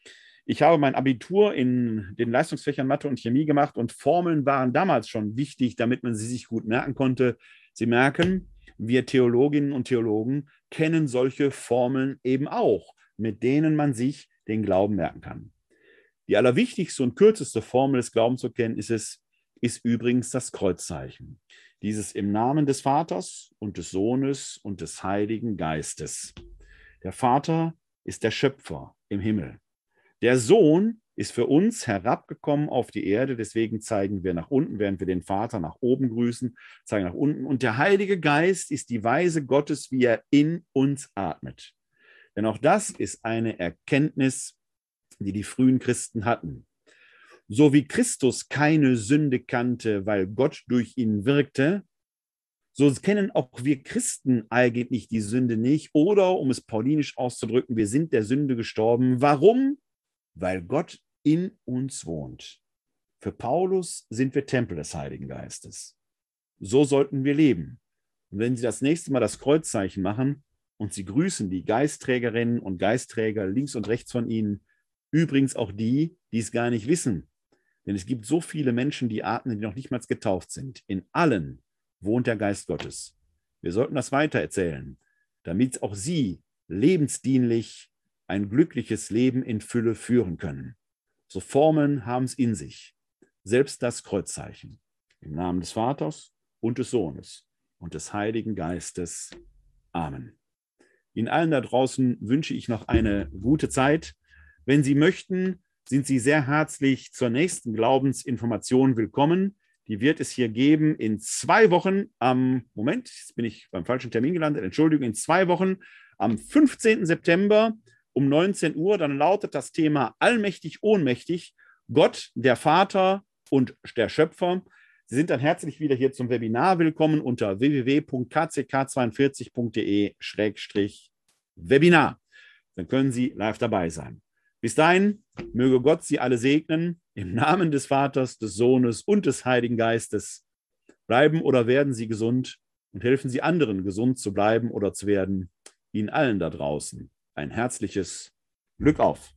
Ich habe mein Abitur in den Leistungsfächern Mathe und Chemie gemacht und Formeln waren damals schon wichtig, damit man sie sich gut merken konnte. Sie merken, wir Theologinnen und Theologen kennen solche Formeln eben auch, mit denen man sich den Glauben merken kann. Die allerwichtigste und kürzeste Formel des Glaubenserkenntnisses ist übrigens das Kreuzzeichen. Dieses im Namen des Vaters und des Sohnes und des Heiligen Geistes. Der Vater ist der Schöpfer im Himmel. Der Sohn ist für uns herabgekommen auf die Erde. Deswegen zeigen wir nach unten, während wir den Vater nach oben grüßen, zeigen nach unten. Und der Heilige Geist ist die Weise Gottes, wie er in uns atmet. Denn auch das ist eine Erkenntnis, die die frühen Christen hatten. So wie Christus keine Sünde kannte, weil Gott durch ihn wirkte, so kennen auch wir Christen eigentlich die Sünde nicht. Oder, um es paulinisch auszudrücken, wir sind der Sünde gestorben. Warum? Weil Gott in uns wohnt. Für Paulus sind wir Tempel des Heiligen Geistes. So sollten wir leben. Und wenn Sie das nächste Mal das Kreuzzeichen machen und Sie grüßen die Geistträgerinnen und Geistträger links und rechts von Ihnen, übrigens auch die, die es gar nicht wissen. Denn es gibt so viele Menschen, die atmen, die noch nicht mal getauft sind. In allen wohnt der Geist Gottes. Wir sollten das weitererzählen, damit auch Sie lebensdienlich ein glückliches Leben in Fülle führen können. So Formen haben es in sich. Selbst das Kreuzzeichen. Im Namen des Vaters und des Sohnes und des Heiligen Geistes. Amen. Ihnen allen da draußen wünsche ich noch eine gute Zeit. Wenn Sie möchten, sind Sie sehr herzlich zur nächsten Glaubensinformation willkommen. Die wird es hier geben in zwei Wochen am, Moment, jetzt bin ich beim falschen Termin gelandet, Entschuldigung, in zwei Wochen am 15. September um 19 Uhr. Dann lautet das Thema Allmächtig, Ohnmächtig, Gott, der Vater und der Schöpfer. Sie sind dann herzlich wieder hier zum Webinar willkommen unter www.kck42.de-webinar. Dann können Sie live dabei sein. Bis dahin, möge Gott Sie alle segnen, im Namen des Vaters, des Sohnes und des Heiligen Geistes. Bleiben oder werden Sie gesund und helfen Sie anderen, gesund zu bleiben oder zu werden, Ihnen allen da draußen ein herzliches Glück auf.